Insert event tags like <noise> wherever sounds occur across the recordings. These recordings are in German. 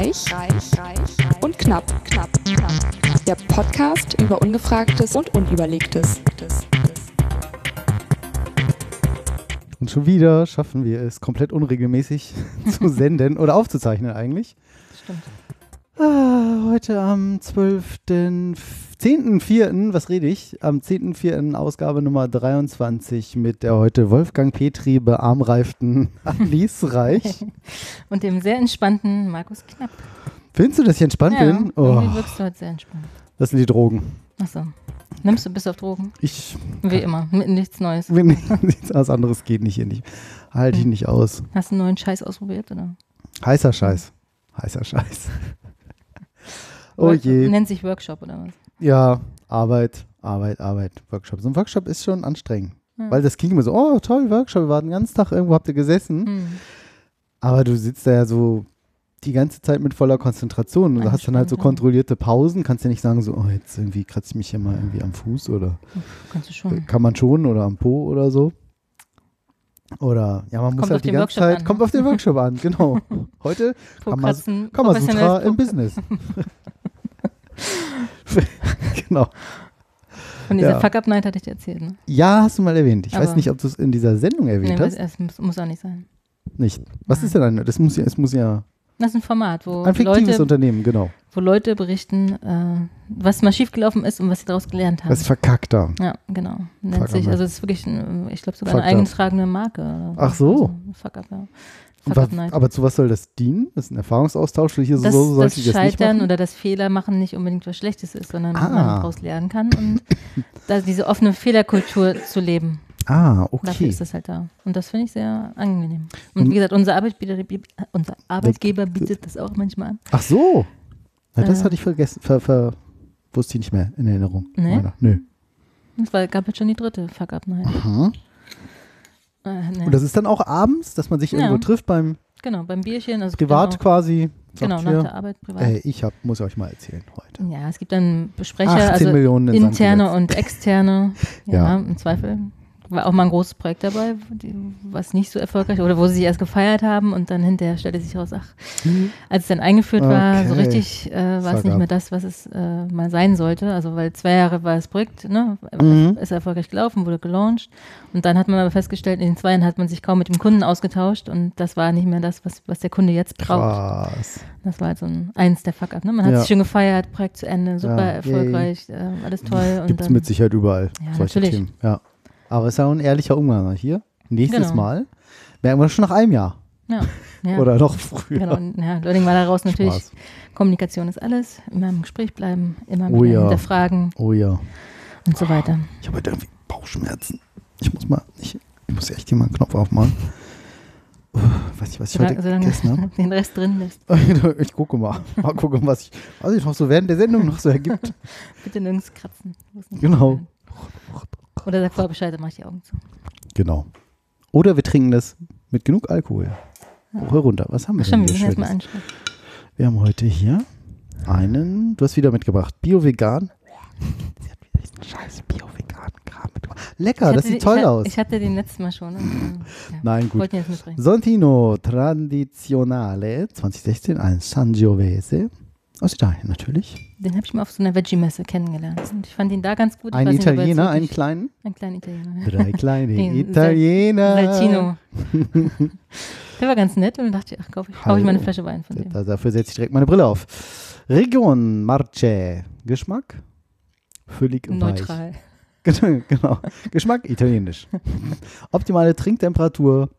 Reich, reich, reich und knapp, knapp, knapp. Der Podcast über Ungefragtes und Unüberlegtes. Und schon wieder schaffen wir es, komplett unregelmäßig <laughs> zu senden oder aufzuzeichnen eigentlich. Stimmt. Ah, heute am 12. 10.4., was rede ich? Am 10.4. Ausgabe Nummer 23 mit der heute Wolfgang Petri bearmreiften <laughs> Alice Reich. Und dem sehr entspannten Markus Knapp. Findest du, dass ich entspannt ja, bin? irgendwie wirkst du heute sehr entspannt. das sind die Drogen. Achso. Nimmst du bis auf Drogen? Ich, Wie immer. Mit nichts Neues. <laughs> nichts anderes geht nicht hier nicht. Halte ich nicht aus. Hast du einen neuen Scheiß ausprobiert, oder? Heißer Scheiß. Heißer Scheiß. Oh je. Nennt sich Workshop, oder was? Ja, Arbeit, Arbeit, Arbeit, Workshop. So ein Workshop ist schon anstrengend. Ja. Weil das klingt immer so, oh toll, Workshop, wir waren den ganzen Tag irgendwo, habt ihr gesessen. Hm. Aber du sitzt da ja so die ganze Zeit mit voller Konzentration und du hast dann halt so kontrollierte Pausen. Kannst ja nicht sagen so, oh jetzt irgendwie kratze ich mich hier mal irgendwie am Fuß oder Kannst du schon. kann man schon oder am Po oder so. Oder ja, man muss Kommt halt die ganze Workshop Zeit, an, kommt ne? auf den Workshop an, genau. <laughs> Heute Prokrasten- Kamasutra professionelles im Business. <laughs> <laughs> genau. Von dieser Ja. Fuck-Up-Night hatte ich dir erzählt, ne? Ja, hast du mal erwähnt. Ich weiß Aber- nicht, ob du es in dieser Sendung erwähnt Nee, hast. es muss, muss auch nicht sein. Nicht. Was Nein. ist denn ein, das muss ja, es muss ja Das ist ein Format, wo ein fiktives Leute, Unternehmen, genau. wo Leute berichten, äh, was mal schiefgelaufen ist und was sie daraus gelernt haben. Das ist verkackt da. Ja, genau. Nennt Fuck sich, also es ist wirklich, ein, ich glaube sogar Fuck eine up. eingetragene Marke. Ach so. Also, fuck up, ja. Und Fuck wa- up night. aber zu was soll das dienen? Das ist ein Erfahrungsaustausch. Hier so, dass so sollte das ich das Scheitern machen. oder das Fehler machen nicht unbedingt was Schlechtes ist, sondern Ah. man daraus lernen kann und <laughs> da diese offene Fehlerkultur zu leben. Ah, Dafür okay. ist das halt da. Und das finde ich sehr angenehm. Und Und- wie gesagt, unser Arbeitgeber, unser Arbeitgeber bietet das auch manchmal an. Ach so. Na, das Äh. hatte ich vergessen. Ver, ver, wusste ich nicht mehr in Erinnerung. Nee? Nö. Es war, gab jetzt schon die dritte Fuck-Up-Night. Aha. Äh, nee. Und das ist dann auch abends, dass man sich Ja. irgendwo trifft beim Genau, beim Bierchen. Also Privat auch, quasi. Genau, nach der Arbeit privat. Ey, ich hab, muss euch mal erzählen heute. Ja, es gibt dann Besprecher, 18 also in interne und externe. <laughs> Ja, Ja. im Zweifel. War auch mal ein großes Projekt dabei, was nicht so erfolgreich oder wo sie sich erst gefeiert haben und dann hinterher stellte sich raus, ach, als es dann eingeführt war, so Okay. richtig äh, war es nicht mehr das, was es äh, mal sein sollte. Also weil zwei Jahre war das Projekt, ne, Mhm. ist erfolgreich gelaufen, wurde gelauncht und dann hat man aber festgestellt, in den zwei Jahren hat man sich kaum mit dem Kunden ausgetauscht und das war nicht mehr das, was, was der Kunde jetzt braucht. Krass. Das war halt so ein eins der Fuck-Up. Ne? Man hat Ja. sich schon gefeiert, Projekt zu Ende, super Ja, erfolgreich, äh, alles toll. Gibt es mit Sicherheit überall. Ja, solche natürlich. Themen. Ja. Aber es ist ja auch ein ehrlicher Umgang. ne? Hier, nächstes Genau. Mal, merken wir schon nach einem Jahr. ja, <laughs> ja. Oder noch früher. Genau, und, ja, Learning war daraus natürlich, Spaß. Kommunikation ist alles, immer im Gespräch bleiben, immer Oh ja. hinterfragen Oh ja. und so weiter. Ich habe heute irgendwie Bauchschmerzen. Ich muss mal, ich, ich muss echt hier mal einen Knopf aufmachen. Uh, weiß nicht, was ich Solange, heute solange gegessen habe. <laughs> den Rest drin lässt. <laughs> Ich gucke mal. Mal gucken, was ich, was ich noch so während der Sendung noch so ergibt. Bitte nirgends kratzen. Genau. kann. Oder sag vorher Bescheid, dann mach ich die Augen zu. Genau. Oder wir trinken das mit genug Alkohol. Hoch herunter. Was haben wir Ach, denn wir hier erstmal Schönes? Wir haben heute hier einen, du hast wieder mitgebracht, Bio-Vegan. Sie hat wieder diesen scheiß Bio-Vegan-Kram mitgebracht. Lecker, das hatte sieht toll ich, aus. Ich hatte den letzten Mal schon. Und, äh, ja. Nein, gut. Sontino Tradizionale 2016, ein Sangiovese. Aus Italien natürlich. Den habe ich mal auf so einer Veggie-Messe kennengelernt. Und ich fand ihn da ganz gut. Ein er Italiener, einen kleinen. Ein kleiner Italiener. Drei kleine <laughs> Den Italiener. Saltino. <laughs> Der war ganz nett und dann dachte ich, ach, kaufe ich, kauf ich mal eine. Flasche Wein von dem. Da, dafür setze ich direkt meine Brille auf. Region Marce. Geschmack? Völlig weich. Neutral. <laughs> Genau, genau. Geschmack italienisch. Optimale Trinktemperatur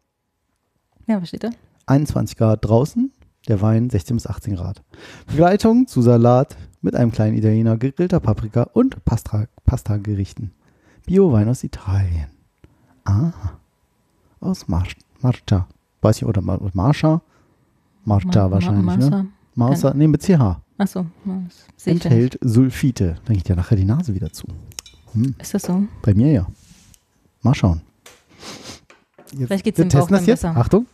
Ja, was steht da? 21 Grad draußen, der Wein 16 bis 18 Grad. Begleitung zu Salat mit einem kleinen Italiener, gegrillter Paprika und Pasta- Pasta-Gerichten. Bio-Wein aus Italien. Ah, aus Mar Marcia. Weiß ich, oder Mar Marcia? Marcia Ma- wahrscheinlich, Ma- ne? Massa. Marcia, nee, mit CH. Achso. Enthält Sulfite. Dann geht ja nachher die Nase wieder zu. Hm, Ist das so? bei mir ja. Mal schauen. Jetzt, Vielleicht geht's wir im Bauch das dann jetzt. besser. Achtung.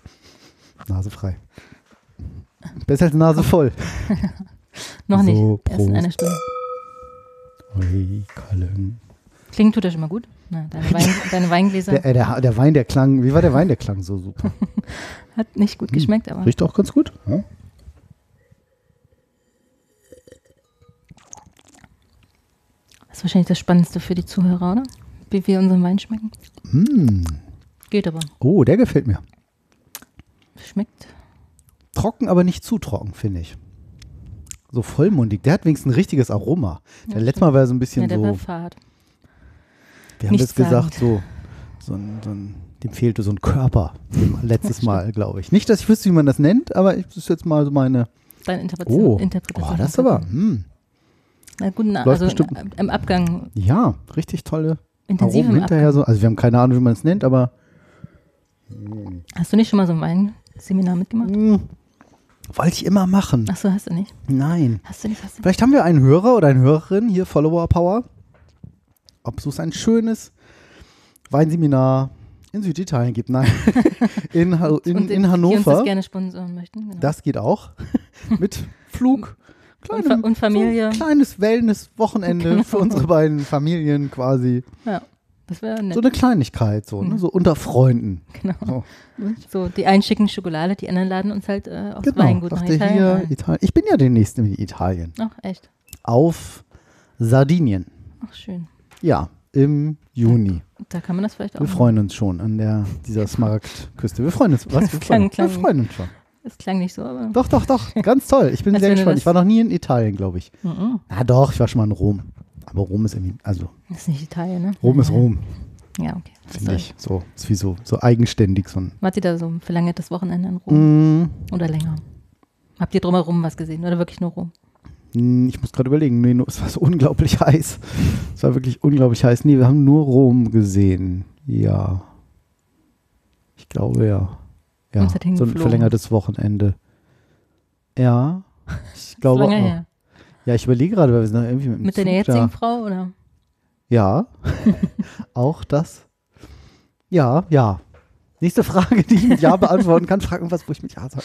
Nase frei. Besser als Nase voll. <laughs> Noch nicht. So, Erst in einer Stunde. Oi, Kallen. Klingt tut das schon mal gut. Na, deine, Wein, <laughs> deine, Weingläser. Der, der, der, Wein, der klang, wie war der Wein, der klang so super? <laughs> Hat nicht gut hm. geschmeckt, aber. Riecht auch ganz gut. Ja. Das ist wahrscheinlich das Spannendste für die Zuhörer, oder? Wie wir unseren Wein schmecken. Hm. Geht aber. Oh, der gefällt mir. Schmeckt Trocken, aber nicht zu trocken, finde ich. So vollmundig. Der hat wenigstens ein richtiges Aroma. Der Ja, letzte Mal war er so ein bisschen Ja, der war so, fad. wir haben das nichtssagend. gesagt, so, so, ein, so ein, dem fehlte so ein Körper. <laughs> Letztes Mal, glaube ich. Nicht, dass ich wüsste, wie man das nennt, aber ich, das ist jetzt mal so meine. Deine Interpretation. Oh, Interpretation oh das ist aber, hm, Na gut, na, also bestimmt. äh, im Abgang ja, richtig tolle intensiv Aromen hinterher. Abgang. So. Also wir haben keine Ahnung, wie man es nennt, aber Hast du nicht schon mal so ein Weinseminar mitgemacht? hm, wollte ich immer machen. Achso, hast du nicht. Nein. Hast du nicht, hast du nicht. Vielleicht haben wir einen Hörer oder eine Hörerin hier, Follower Power. Ob es ein schönes Weinseminar in Süditalien gibt. Nein, <laughs> in, Ha- in, in Die uns das Hannover. gerne sponsoren möchten. Genau. Das geht auch. <laughs> Mit Flug. und, Fa und Familie. So ein kleines Wellness-Wochenende Genau. für unsere beiden Familien quasi. Ja, das wäre nett. So eine Kleinigkeit, so, ne? Mhm. so unter Freunden. genau. So, So, die einen schicken Schokolade, die anderen laden uns halt äh, aufs genau. Weingut nach Italien. hier. Italien. Ich bin ja demnächst in Italien. Ach, echt. Auf Sardinien. Ach, schön. Ja, im Juni. Da kann man das vielleicht auch. Wir freuen uns schon an der, dieser Smaragdküste. Wir freuen uns. Was? Wir, Klang- <laughs> freuen, klang- wir freuen uns schon. Das klang nicht so, aber. Doch, doch, doch. Ganz toll. Ich bin sehr gespannt. Ich war noch nie in Italien, glaube ich. Mhm. Na doch, ich war schon mal in Rom. Aber Rom ist irgendwie, also Das ist nicht Italien, ne? Rom ist. Rom, Ja, okay. Finde ich. So, ist wie so, so eigenständig. So ein, Wart ihr da so ein verlängertes Wochenende in Rom? Mm, Oder länger? Habt ihr drumherum was gesehen oder wirklich nur Rom? mm, ich muss gerade überlegen. Nee, es war so unglaublich <laughs> heiß. Es war wirklich unglaublich heiß. Nee, wir haben nur Rom gesehen. Ja. Ich glaube, ja. Ja, so ein verlängertes Wochenende. Ja, ich <laughs> glaube auch. Ja, ich überlege gerade, weil wir sind irgendwie mit dem Mit deiner jetzigen. Frau oder? Ja, <laughs> auch das. Ja, ja. Nächste Frage, die ich mit Ja beantworten kann, frag irgendwas, wo ich mit Ja sage.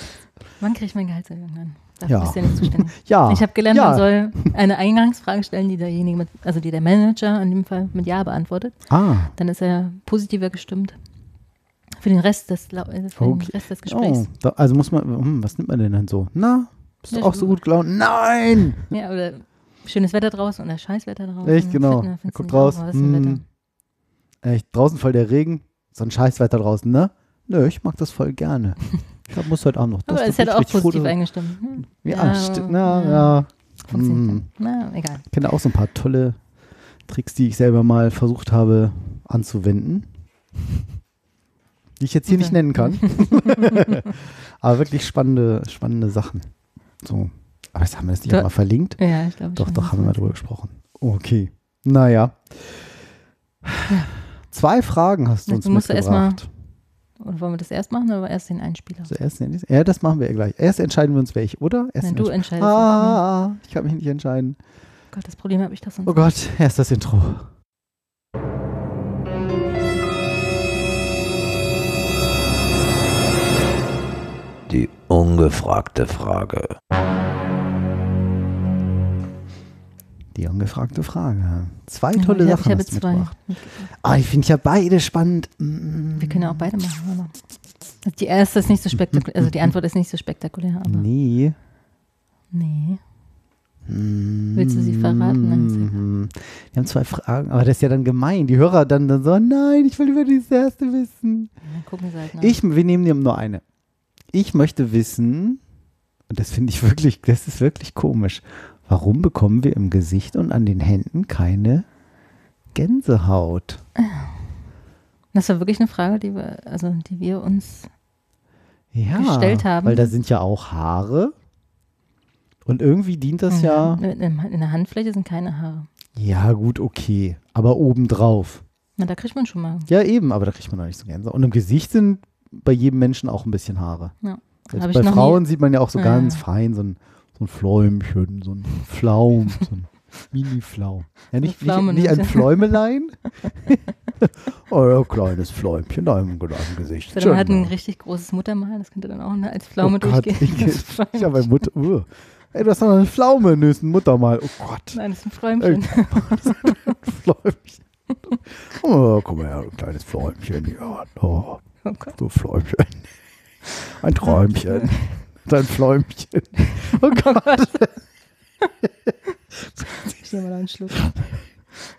Wann kriege ich mein Gehaltserhöhung dann? Dafür Ja. bist du ja nicht zuständig. <laughs> Ja. Ich habe gelernt, ja. man soll eine Eingangsfrage stellen, die derjenige mit, also die der Manager in dem Fall mit Ja beantwortet. Ah, Dann ist er positiver gestimmt. Für den Rest des, äh, für den Okay. Rest des Gesprächs. oh, da, also muss man, hm, was nimmt man denn dann so? Na, bist du Ja, auch so gut gelaunt? Nein! Ja, oder schönes Wetter draußen oder Scheißwetter draußen. Echt, genau. Er du guckt nicht raus. hm? Echt, draußen voll der Regen, so ein Scheißwetter draußen, ne? Nö, ich mag das voll gerne. Ich glaub, muss heute Abend noch das. Aber es hätte auch positiv eingestimmt. Hm. Ja, stimmt. Na, ja. Hm. Na, egal. Ich kenne auch so ein paar tolle Tricks, die ich selber mal versucht habe anzuwenden. Die ich jetzt hier nicht Okay. nennen kann. <laughs> <laughs> Aber wirklich spannende, spannende Sachen. So. Aber jetzt haben wir das nicht auch mal verlinkt. Ja, ich glaube Doch, schon. doch, haben wir mal drüber gesprochen. Okay. Naja. Zwei Fragen hast du Du uns musst erst mal- mitgebracht. Und wollen wir das erst machen oder erst den Einspieler? Zuerst, ja, das machen wir ja gleich. Erst entscheiden wir uns welche, oder? Erst Nein, den du entscheidest. Ah, ich kann mich nicht entscheiden. Gott, das Problem habe ich doch sonst. Oh Gott, <laughs> erst das Intro. Die ungefragte Frage. Die ungefragte Frage. Zwei Ja, tolle ich hab- Sachen ich habe zwei. Ah, ich finde ja beide spannend. Mm. Wir können ja auch beide machen. Also die erste ist nicht so spektakulär, also die Antwort ist nicht so spektakulär, aber Nee. nee. Mm. Willst du sie verraten. Wir haben zwei Fragen, aber das ist ja dann gemein. Die Hörer dann, dann so, nein, ich will über dieses erste wissen. Dann gucken sie halt nach. Ich, wir nehmen dir nur eine. Ich möchte wissen, und das finde ich wirklich, das ist wirklich komisch. Warum bekommen wir im Gesicht und an den Händen keine Gänsehaut? Das war wirklich eine Frage, die wir, also die wir uns Ja, gestellt haben. weil da sind ja auch Haare. Und irgendwie dient das ja. In, in, in der Handfläche sind keine Haare. Ja, gut, okay. Aber obendrauf. Na, da kriegt man schon mal. Ja, eben, aber da kriegt man noch nicht so Gänsehaut. Und im Gesicht sind bei jedem Menschen auch ein bisschen Haare. Ja. Bei Frauen nie- sieht man ja auch so Ja. ganz fein, so ein, so ein Fläumchen, so ein Flaum, so ein <laughs> Mini-Flaum. Ja, nicht, nicht, nicht ein ja. Fläumelein. <laughs> <laughs> oh, ja, kleines Fläumchen da im, im Gesicht. Oder man hat ein richtig großes Muttermal, das könnte dann auch ne, als Pflaume oh Gott, durchgehen. ich, Das ich habe ein Mutter. Uh. Ey, du hast noch eine Pflaume, nö, ist ein Muttermal. Oh Gott. Nein, das ist ein Fräumchen. Fläumchen. Oh, komm mal her, du kleines Fläumchen. Ja, oh, Oh Gott. du Fläumchen. Ein Träumchen. Dein Fläumchen. Oh Gott. Ich nehme mal einen Schluck.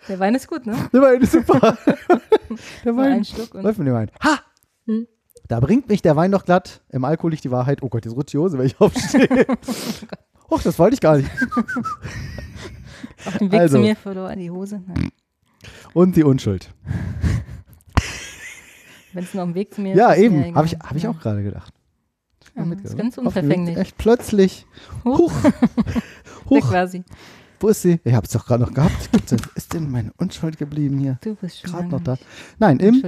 Der Wein ist gut, ne? Der Wein ist super. <laughs> der Wein ein Schluck und läuft mit dem Wein. Ha! Hm. Da bringt mich der Wein doch glatt. Im Alkohol liegt die Wahrheit. Oh Gott, jetzt rutscht die Hose, wenn ich aufstehe. <laughs> Och, das wollte ich gar nicht. auf dem Weg Also. zu mir verlor er die Hose. Nein. Und die Unschuld. Wenn es auf dem Weg zu mir Ja, ist, mir eben. Habe ich, hab ich Ja. auch gerade gedacht. Ja, das ist ganz unverfänglich. Echt plötzlich. Huch. Huch. <laughs> Ja, quasi. Wo ist sie? Ich habe es doch gerade noch gehabt. Ist denn meine Unschuld geblieben hier? Du bist schon Gerade noch da. Nein, im.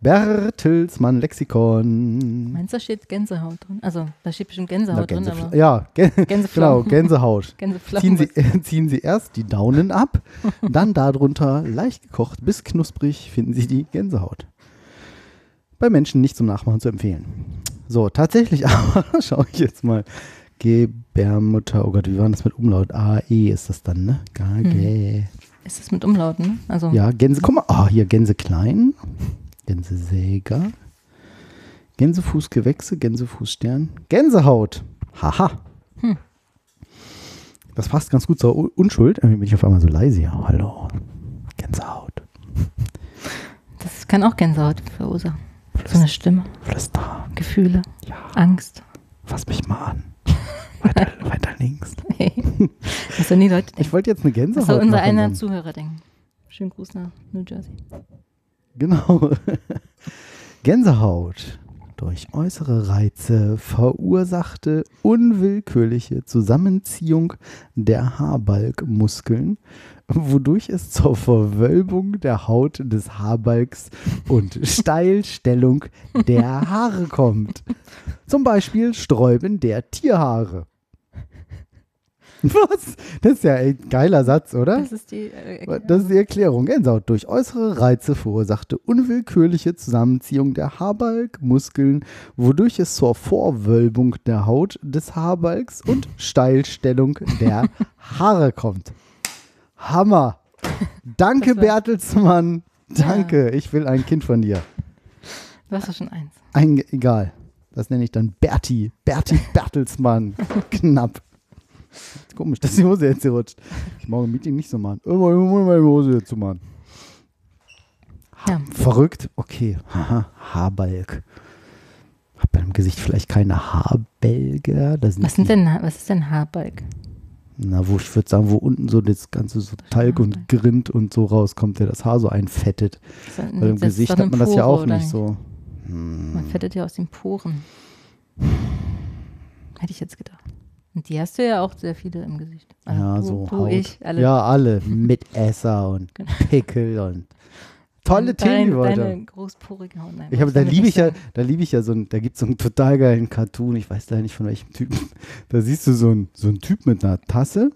Bertelsmann Lexikon. Meinst du, da steht Gänsehaut drin? Also, da steht bestimmt Na, Gänsehaut drin, Gänsefl- aber ja, Gän <laughs> genau. Gänsehaut. <laughs> Ziehen Sie, ziehen Sie erst die Daunen ab, dann darunter leicht gekocht bis knusprig finden Sie die Gänsehaut. Bei Menschen nicht zum Nachmachen zu empfehlen. So, tatsächlich <laughs> aber, schaue ich jetzt mal. Gebärmutter, oh Gott, wie war das mit Umlaut? A-E ist das dann, ne? G, G. Ist das mit Umlauten? ne? Also, Ja, Gänse, guck mal, ah, hier Gänse klein, Gänsesäger, Gänsefußgewächse, Gänsefußstern, Gänsehaut. Haha. Hm. Das passt ganz gut zur Unschuld. Irgendwie bin ich auf einmal so leise hier. Hallo. Gänsehaut. das kann auch Gänsehaut verursachen. So eine Stimme, Flüster. Gefühle, Ja, Angst. fass mich mal an. Weiter, <laughs> weiter links. Was sollen die Leute denken? Ich wollte jetzt eine Gänsehaut soll unser einer. Zuhörer denken? Schönen Gruß nach New Jersey. Genau. <laughs> Gänsehaut. Durch äußere Reize verursachte unwillkürliche Zusammenziehung der Haarbalgmuskeln, wodurch es zur Verwölbung der Haut des Haarbalgs und <laughs> Steilstellung der Haare kommt. Zum Beispiel Sträuben der Tierhaare. Was? Das ist ja ein geiler Satz, oder? Das ist die. Äh, Das ist die Erklärung. Gänsehaut durch äußere Reize verursachte unwillkürliche Zusammenziehung der Haarbalgmuskeln, wodurch es zur Vorwölbung der Haut des Haarbalgs und Steilstellung der Haare kommt. Hammer. Danke, Bertelsmann. Danke. Ich will ein Kind von dir. du hast doch schon eins. Ein, egal. Das nenne ich dann Berti. Berti Bertelsmann. <laughs> Knapp. Komisch, dass die Hose jetzt hier rutscht. Ich morgen im Meeting nicht so machen. Immer, immer meine Hose jetzt zu machen. Ja. Verrückt? Okay. Haha, Haarbalg. Hab beim Gesicht vielleicht keine Haarbälge. Was, sind die- denn, was ist denn Haarbalg? Na, wo ich würde sagen, wo unten so das ganze so Talg und. Grind und so rauskommt, der das Haar so einfettet. Ist- Weil im Gesicht hat man das ja Pore, auch nicht so. Hm. Man fettet ja aus den Poren. Hätte ich jetzt gedacht. Und die hast du ja auch sehr viele im Gesicht. Also Ja, du, so du, Haut. ich, alle. Ja, alle. Mitesser und Genau. Pickel und tolle Themen, heute Deine großporige Haut. Nein, Ich habe, da liebe ich ja, da liebe ich ja so ein, da gibt es so einen total geilen Cartoon, ich weiß leider nicht von welchem Typen. Da siehst du so einen so einen Typ mit einer Tasse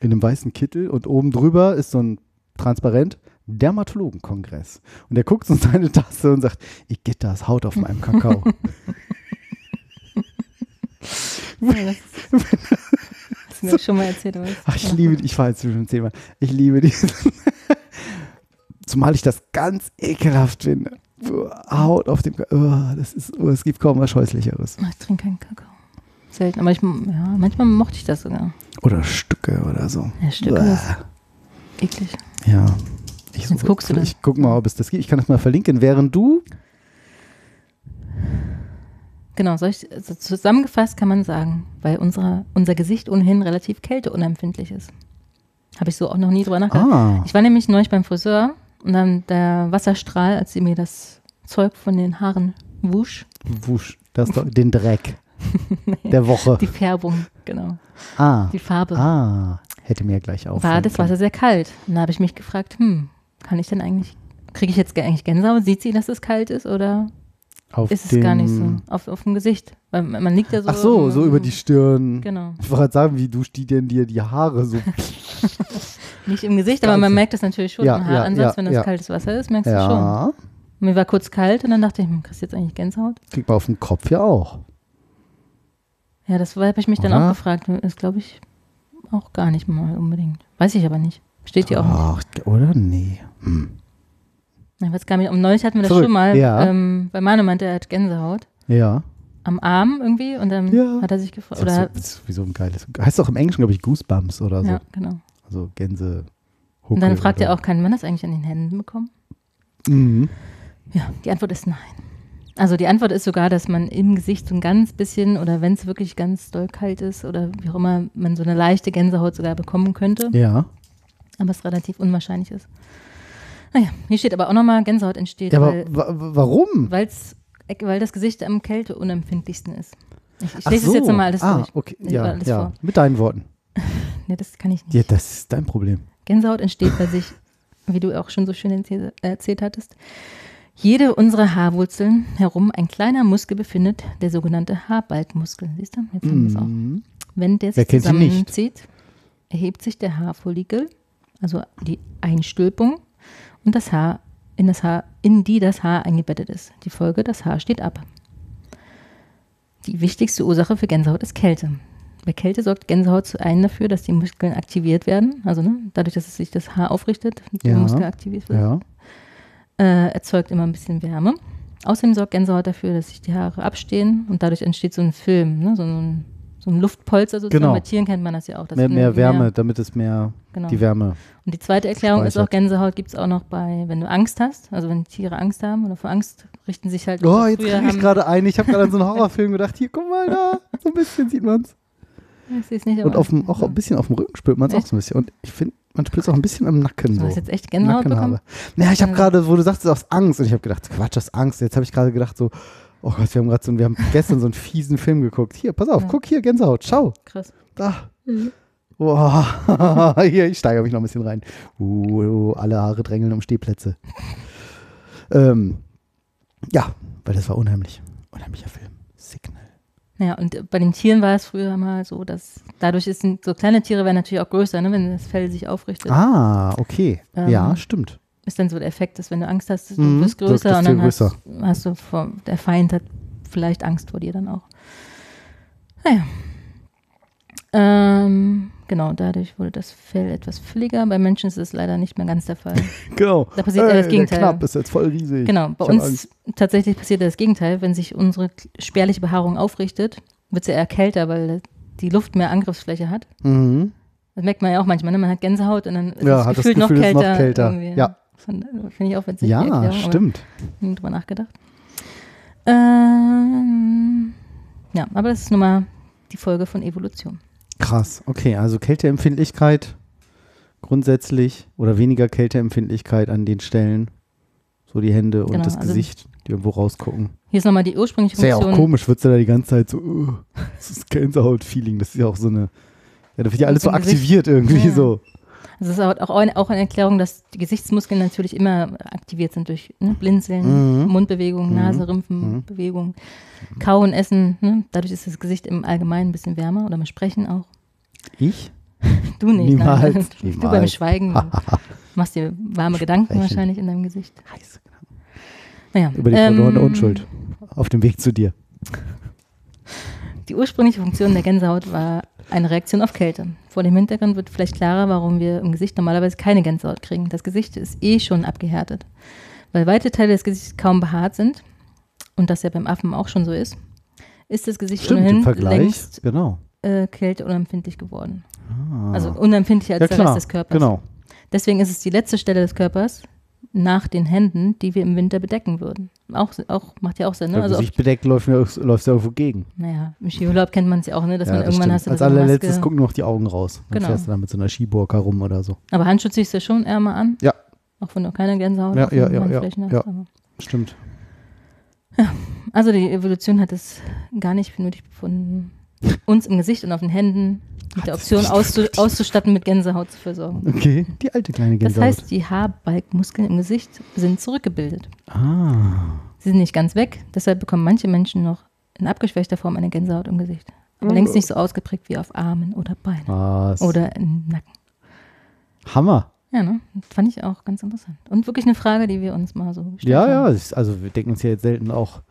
in einem weißen Kittel und oben drüber ist so ein transparent Dermatologenkongress. Und der guckt so in seine Tasse und sagt, ich get das Haut auf meinem Kakao. <laughs> Ja, das ist, <laughs> hast mir schon mal erzählt. Ach, ich liebe, ich war jetzt schon zehnmal, ich liebe diesen. Zumal ich das ganz ekelhaft finde. Haut auf dem Kakao. Oh, das ist, oh, es gibt kaum was Scheußlicheres. Ich trinke keinen Kakao. Selten. Aber ich, ja, manchmal mochte ich das sogar. Oder Stücke oder so. Ja, Stücke Bäh. ist eklig. Ja. Ich, Jetzt guckst du das. ich guck mal, ob es das gibt. Ich kann das mal verlinken, während du. Genau, ich, also zusammengefasst kann man sagen, weil unsere, unser Gesicht ohnehin relativ kälteunempfindlich ist. Habe ich so auch noch nie drüber nachgedacht. Ah. Ich war nämlich neulich beim Friseur und dann der Wasserstrahl, als sie mir das Zeug von den Haaren wusch, Wusch. Das ist doch den Dreck <laughs> der Woche. die Färbung, genau, Ah. die Farbe, Ah. Hätte mir gleich auf. war das Wasser sehr kalt. Und da habe ich mich gefragt, hm, kann ich denn eigentlich, kriege ich jetzt ge- eigentlich Gänsehaut? Sieht sie, dass es kalt ist oder Auf ist es gar nicht so? Auf, auf dem Gesicht. Weil man man liegt ja so. Ach so, im- so über die Stirn. Genau. Ich wollte gerade sagen, wie duscht die denn dir die Haare so? <laughs> Nicht im Gesicht, aber man merkt das natürlich schon Ja, im Haaransatz, ja, wenn das ja. kaltes Wasser ist, merkst du schon. Mir war kurz kalt und dann dachte ich, hm, kriegst du jetzt eigentlich Gänsehaut? Kriegt man auf dem Kopf ja auch. Ja, das habe ich mich dann Oder? auch gefragt. Das glaube ich auch gar nicht mal unbedingt. Weiß ich aber nicht. Steht hier auch nicht. Oder? Nee. Hm. Ich weiß gar nicht. Um neulich hatten wir das Verrückt, schon mal, ja. ähm, weil Manu meinte, er hat Gänsehaut Ja. am Arm irgendwie und dann Ja. hat er sich gefragt. Oder, so, das ist wie so ein geiles. Heißt doch im Englischen, glaube ich, Goosebumps oder so. ja, genau. Also Gänse. Und dann fragt er auch, kann man das eigentlich an den Händen bekommen? Mhm. Ja, die Antwort ist nein. Also die Antwort ist sogar, dass man im Gesicht so ein ganz bisschen oder wenn es wirklich ganz doll kalt ist oder wie auch immer, man so eine leichte Gänsehaut sogar bekommen könnte, Ja. aber es relativ unwahrscheinlich ist. Naja, hier steht aber auch nochmal, Gänsehaut entsteht, Ja, aber weil, wa- warum? weil's, weil das Gesicht am kälteunempfindlichsten ist. Ich, ich lese so. es jetzt nochmal alles ah, durch. okay. Ja, ja. vor. Mit deinen Worten. <laughs> Nee, das kann ich nicht. Ja, das ist dein Problem. Gänsehaut entsteht, weil sich, wie du auch schon so schön erzähl- erzählt hattest, jede unserer Haarwurzeln herum ein kleiner Muskel befindet, der sogenannte Haarbalgmuskel. Siehst du? Jetzt haben wir es auch. Mhm. Wenn der sich zusammenzieht, erhebt sich der Haarfollikel, also die Einstülpung, und das Haar in, das Haar, in die das Haar eingebettet ist. Die Folge, das Haar steht ab. Die wichtigste Ursache für Gänsehaut ist Kälte. Bei Kälte sorgt Gänsehaut zu einem dafür, dass die Muskeln aktiviert werden. Also ne, dadurch, dass es sich das Haar aufrichtet, der Ja. Muskel aktiviert wird, Ja. äh, erzeugt immer ein bisschen Wärme. Außerdem sorgt Gänsehaut dafür, dass sich die Haare abstehen und dadurch entsteht so ein Film, ne? so, ein, so ein Luftpolster sozusagen. Genau. Bei Tieren kennt man das ja auch. dass Mehr, mehr Wärme, damit es mehr genau. die Wärme. Und die zweite Erklärung ist auch, speichert. Gänsehaut gibt es auch noch bei, wenn du Angst hast, also wenn Tiere Angst haben oder vor Angst richten sich halt. Oh, jetzt kriege ich gerade ein. Ich habe gerade an so einen Horrorfilm gedacht. Hier, guck mal da. So ein bisschen sieht man es. Ich seh's nicht, Und auf dem, auch ein bisschen auf dem Rücken spürt man es auch so ein bisschen. Und ich finde, man spürt es auch ein bisschen am Nacken. Du So. hast jetzt echt Gänsehaut bekommen? Naja, ich habe gerade, wo du sagst, es ist aus Angst. Und ich habe gedacht, Quatsch, aus Angst. Jetzt habe ich gerade gedacht, so, oh Gott, wir haben gerade so, wir haben <laughs> gestern so einen fiesen Film geguckt. Hier, pass auf, Ja. guck hier, Gänsehaut, schau. Krass. Da. Boah, <laughs> hier, ich steigere mich noch ein bisschen rein. Uh, alle Haare drängeln um Stehplätze. <laughs> ähm, ja, weil das war unheimlich. Unheimlicher Film. Signal. Ja, und bei den Tieren war es früher mal so, dass dadurch ist, so kleine Tiere werden natürlich auch größer, ne, wenn das Fell sich aufrichtet. Ah, okay. Ähm, ja, stimmt. ist dann so der Effekt, dass wenn du Angst hast, du Mhm, das größer und dann hast, größer. hast du vor, der Feind hat vielleicht Angst vor dir dann auch. Naja. Ähm, genau, dadurch wurde das Fell etwas fülliger. Bei Menschen ist es leider nicht mehr ganz der Fall. <laughs> Genau. Da passiert ja das der Gegenteil. Knapp ist jetzt voll riesig. Genau, bei Ich uns tatsächlich passiert das Gegenteil. Wenn sich unsere spärliche Behaarung aufrichtet, wird sie eher kälter, weil die Luft mehr Angriffsfläche hat. Mhm. Das merkt man ja auch manchmal. Ne? Man hat Gänsehaut und dann ist Ja, es hat das Gefühl, noch ist noch kälter. Ja. Finde ich auch witzig. Ja, Erklärung, stimmt. nie drüber nachgedacht. Ähm, ja, aber das ist nun mal die Folge von Evolution. Krass. Okay, also Kälteempfindlichkeit grundsätzlich oder weniger Kälteempfindlichkeit an den Stellen. So die Hände und Genau, das also- Gesicht, die irgendwo rausgucken. Hier ist nochmal die ursprüngliche Ist ja auch Funktion. komisch, wird da die ganze Zeit so, uh, das ist Gänsehaut-Feeling. Das ist ja auch so eine, ja, da wird ja alles so Gesicht. aktiviert irgendwie Ja. so. Also es ist auch eine, auch eine Erklärung, dass die Gesichtsmuskeln natürlich immer aktiviert sind durch ne, Blinzeln, Mhm. Mundbewegungen, Mhm. Nase, Rümpfenbewegungen, Kauen, Essen. Ne? Dadurch ist das Gesicht im Allgemeinen ein bisschen wärmer oder beim Sprechen auch. Ich? Du nicht. Niemals, Nein. <laughs> Du niemals. beim Schweigen <laughs> machst dir warme Gedanken Sprechen. wahrscheinlich in deinem Gesicht. Heiß. Naja, Über die verlorene ähm, Unschuld. Auf dem Weg zu dir. Die ursprüngliche Funktion der Gänsehaut war eine Reaktion auf Kälte. Vor dem Hintergrund wird vielleicht klarer, warum wir im Gesicht normalerweise keine Gänsehaut kriegen. Das Gesicht ist eh schon abgehärtet. Weil weite Teile des Gesichts kaum behaart sind, und das ja beim Affen auch schon so ist, ist das Gesicht Stimmt, im ohnehin Vergleich. längst Genau. Äh, kälteunempfindlich geworden. Ah. Also unempfindlicher als ja, der klar. Rest des Körpers. Genau. Deswegen ist es die letzte Stelle des Körpers nach den Händen, die wir im Winter bedecken würden. Auch, auch macht ja auch Sinn, ne? Ja, Also Gesicht bedeckt läuft ja läuft ja irgendwo gegen. Naja, im Skiurlaub kennt man es ja auch, ne? dass ja, man das irgendwann stimmt. hast du Als allerletztes gucken nur noch die Augen raus. Dann Genau. fährst du da mit so einer Skiburka rum oder so. Aber Handschutz ziehst du ja schon eher mal an. Ja. Auch wenn du keine Gänsehaut Ja, ja, ja, ja, hast. ja. Stimmt. Also die Evolution hat es gar nicht für nötig befunden, uns im Gesicht und auf den Händen mit der Option auszu auszustatten, mit Gänsehaut zu versorgen. Okay, die alte kleine Das Gänsehaut. heißt, die Haarbalgmuskeln im Gesicht sind zurückgebildet. ah. Sie sind nicht ganz weg, deshalb bekommen manche Menschen noch in abgeschwächter Form eine Gänsehaut im Gesicht. Aber längst nicht so ausgeprägt wie auf Armen oder Beinen Was? oder im Nacken. Hammer. Ja, ne? Das fand ich auch ganz interessant. Und wirklich eine Frage, die wir uns mal so gestellt Ja, haben. ja. es- Also wir denken uns ja jetzt selten auch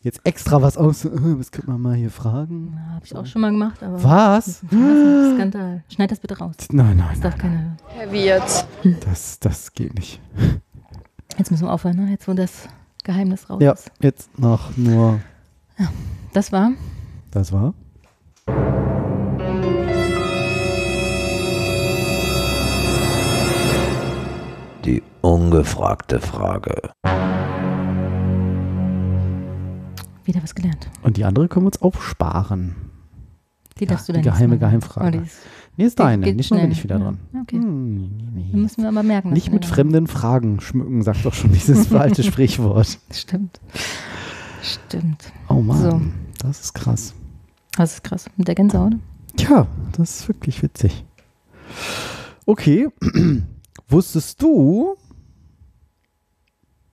jetzt extra was aus. <laughs> Was könnte man mal hier fragen? Ja, habe ich auch schon mal gemacht, aber. Was? <gasps> Skandal. Schneid das bitte raus. Nein, nein, Das darf nein. keiner hören. Wird. Das, das geht nicht. Jetzt müssen wir aufhören, ne? Jetzt, wo das Geheimnis raus Ja, ist. jetzt noch nur. Das war Das war. ungefragte Frage. Wieder was gelernt. Und die andere können wir uns aufsparen. Die Ja, darfst du die dann geheime nächstes Mal. Geheimfrage. Oh, die ist, Nee, ist Die deine. Nicht nur bin schnell. ich wieder Ja, dran. okay. Hm, nee, müssen wir aber merken. Nicht mit fremden Fragen schmücken, sagt doch schon dieses <laughs> alte Sprichwort. Stimmt. Stimmt. Oh Mann, So. das ist krass. Das ist krass. Mit der Gänsehaut. Tja, das ist wirklich witzig. Okay, <clears throat> wusstest du,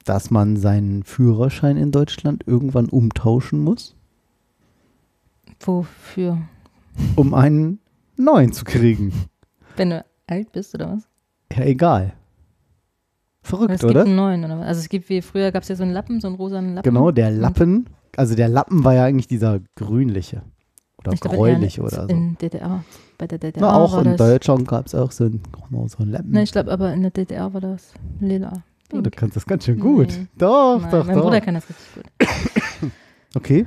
dass man seinen Führerschein in Deutschland irgendwann umtauschen muss, Wofür? um einen neuen zu kriegen? Wenn du alt bist oder was? Ja, egal. Oder Verrückt, es gibt oder? einen neuen oder was? Also es gibt wie früher gab es ja so einen Lappen, so einen rosanen Lappen. Genau, der Lappen, also der Lappen war ja eigentlich dieser grünliche oder Ich glaube, gräulich ja, oder so. In DDR. Bei der DDR Na, auch in. Deutschland gab es auch so einen, so einen Lappen. Nein, ich glaube, aber in der DDR war das lila. Oh, du kannst das ganz schön gut. Nee. Doch, Nein, doch, mein doch. Bruder kann das richtig gut. <coughs> Okay.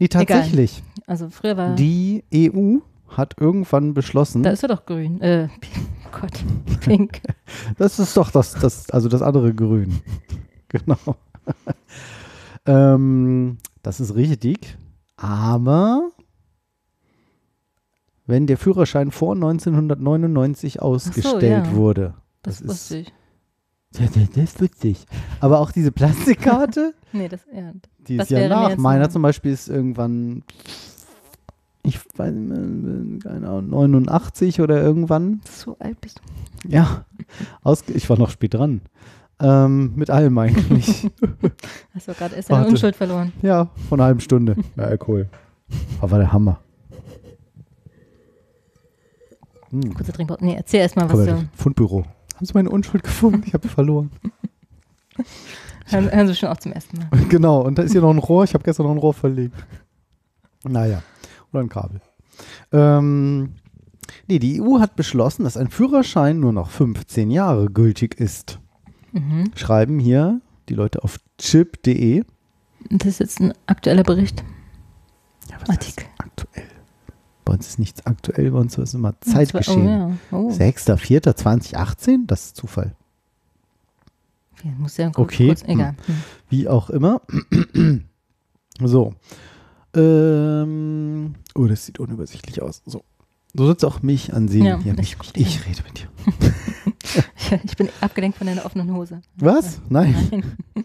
Nee, tatsächlich. Also früher war. Die EU hat irgendwann beschlossen, da ist er doch grün. Äh, oh <laughs> Gott, pink. <laughs> das ist doch das, das also das andere Grün. <laughs> genau. ähm, das ist richtig. Aber wenn der Führerschein vor 1999 ausgestellt ja. wurde, Das, Das ist- ich. Das ist witzig. Aber auch diese Plastikkarte, <laughs> Nee, das, ja. die Das ist ja wäre mir nach. jetzt Meiner zum Beispiel ist irgendwann, ich weiß nicht mehr, keine Ahnung, 89 oder irgendwann. So alt bist du. Ja, ausge ich war noch spät dran. Ähm, mit allem eigentlich. <laughs> Hast du gerade erst deine Warte. Unschuld verloren. ja, von einer halben Stunde. Ja, cool. Aber war der Hammer. Hm. Kurzer Trinkpause. Nee, erzähl erst mal, Komm, was mal, du. Fundbüro. Haben Sie meine Unschuld gefunden? Ich habe verloren. <laughs> Hören, hören Sie schon auch zum ersten Mal. <laughs> genau, und da ist hier noch ein Rohr. Ich habe gestern noch ein Rohr verlegt. Naja, oder ein Kabel. Ähm, nee, die EU hat beschlossen, dass ein Führerschein nur noch 15 Jahre gültig ist. Mhm. Schreiben hier die Leute auf chip.de. Das ist jetzt ein aktueller Bericht. Ja, was Artikel. aktuell? Bei uns ist nichts aktuell, bei uns ist immer Oh, Zeitgeschehen. ja. Oh. 6.4.2018, das ist Zufall. Ja, muss ja kurz, Okay. kurz egal. Hm. Wie auch immer. <clears throat> so. Ähm, oh, das sieht unübersichtlich aus. So. So du auch mich ansehen. Ja, ich mich, ich, dir rede mit dir. <laughs> Ich bin abgelenkt von deiner offenen Hose. Was? Nein. Nein. <laughs>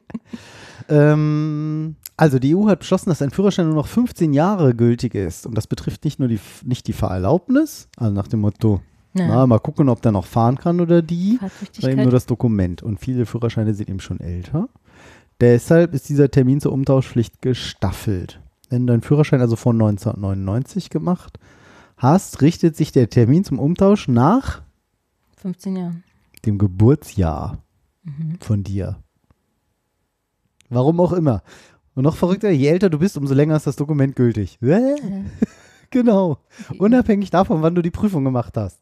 Ähm, also die EU hat beschlossen, dass ein Führerschein nur noch 15 Jahre gültig ist. Und das betrifft nicht nur die, nicht die Fahrerlaubnis, also nach dem Motto, Ja. na, mal gucken, ob der noch fahren kann oder die, sondern eben nur das Dokument. Und viele Führerscheine sind eben schon älter. Deshalb ist dieser Termin zur Umtauschpflicht gestaffelt. Wenn du deinen Führerschein also vor 1999 gemacht hast, richtet sich der Termin zum Umtausch nach 15 Jahre. dem Geburtsjahr Mhm. von dir. Warum auch immer. Und noch verrückter, je älter du bist, umso länger ist das Dokument gültig. <laughs> Genau. Unabhängig davon, wann du die Prüfung gemacht hast.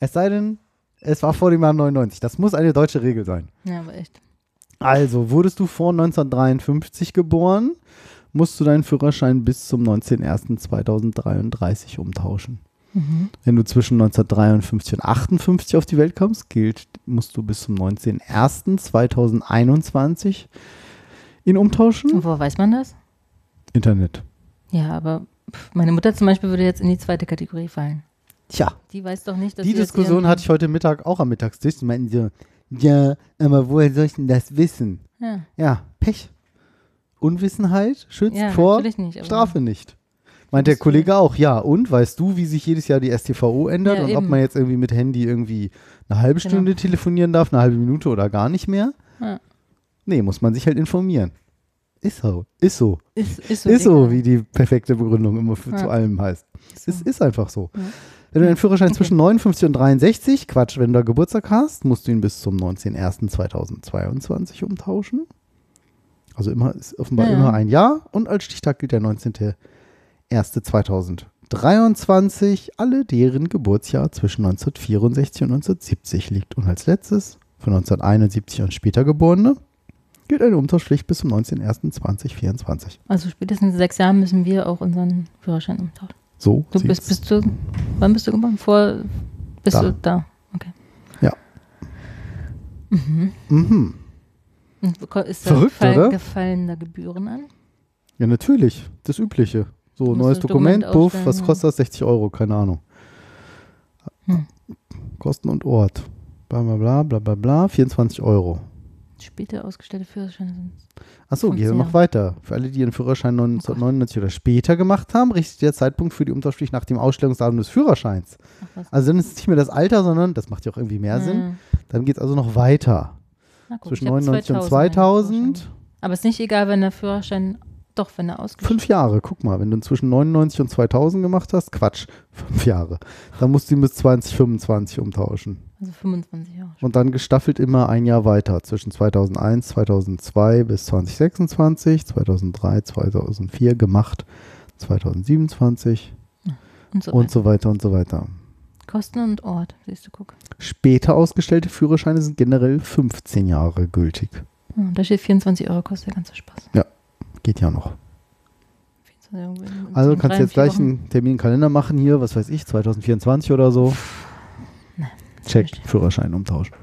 Es sei denn, es war vor dem Jahr 99. Das muss eine deutsche Regel sein. Ja, aber echt. Also, wurdest du vor 1953 geboren, musst du deinen Führerschein bis zum 19.01.2033 umtauschen. Mhm. Wenn du zwischen 1953 und 58 auf die Welt kommst, gilt, musst du bis zum 19.01.2021 ihn umtauschen. Und woher weiß man das? Internet. Ja, aber pff, meine Mutter zum Beispiel würde jetzt in die zweite Kategorie fallen. Tja, Die weiß doch nicht, dass die Diskussion hatte ich heute Mittag auch am Mittagstisch. Die meinten so, ja, aber woher soll ich denn das wissen? Ja, Ja, Pech. Unwissenheit schützt ja vor nicht. Strafe nicht. Meint der Kollege auch, ja, und weißt du, wie sich jedes Jahr die STVO ändert Ja, und ob eben. man jetzt irgendwie mit Handy irgendwie eine halbe Genau. Stunde telefonieren darf, eine halbe Minute oder gar nicht mehr? Ja. Nee, muss man sich halt informieren. Ist so, ist so. Ist, ist so, Ist so, wie die perfekte Begründung immer für, Ja. zu allem heißt. So. Es ist einfach so. Ja. Wenn du einen Führerschein Okay. zwischen 59 und 63, Quatsch, wenn du Geburtstag hast, musst du ihn bis zum 19.01.2022 umtauschen. Also immer ist offenbar ja. immer ein Jahr und als Stichtag gilt der 19.01.2023, alle deren Geburtsjahr zwischen 1964 und 1970 liegt. Und als letztes für 1971 und später Geborene gilt eine Umtauschpflicht bis zum 19.01.2024. Also spätestens in sechs Jahren müssen wir auch unseren Führerschein umtauschen. So Du bist, bist du, wann bist du geboren? Vor, bist Da. du da? Okay. Mhm. Und beko- ist da Verrückt, gefallen, oder? gefallen da Gebühren an? Ja, natürlich. Das Übliche. So, neues Dokument, Dokument Buff, ausstellen, was ja. kostet das? 60 Euro, keine Ahnung. Hm. Kosten und Ort. Bla bla bla bla bla bla. 24 Euro. Später ausgestellte Führerscheine sind. Achso, 15 geht noch weiter. Für alle, die ihren Führerschein 1999 oder später gemacht haben, richtet der Zeitpunkt für die Umtauschpflicht nach dem Ausstellungsdatum des Führerscheins. Ach. Also dann ist es nicht mehr das Alter, sondern, das macht ja auch irgendwie mehr Sinn, Hm. dann geht es also noch weiter. Na gut, Zwischen ich hab 99 und 2000 einen 2000, Führerschein. Aber ist nicht egal, wenn der Führerschein, doch, wenn er ausgestellt fünf Jahre, guck mal, wenn du zwischen 99 und 2000 gemacht hast, Quatsch, fünf Jahre. Dann musst du ihn bis 2025 umtauschen. Also 25 Jahre. Und dann gestaffelt immer ein Jahr weiter, zwischen 2001, 2002 bis 2026, 2003, 2004 gemacht, 2027 Und so und weiter. so weiter und so weiter. Kosten und Ort, siehst du, guck. Später ausgestellte Führerscheine sind generell 15 Jahre gültig. Hm, da steht 24 Euro, kostet der ganze Spaß. Geht ja noch. 24 Euro in- Also kannst du jetzt gleich einen Termin im Kalender machen hier, was weiß ich, 2024 oder so. Check. Führerschein umtauschen.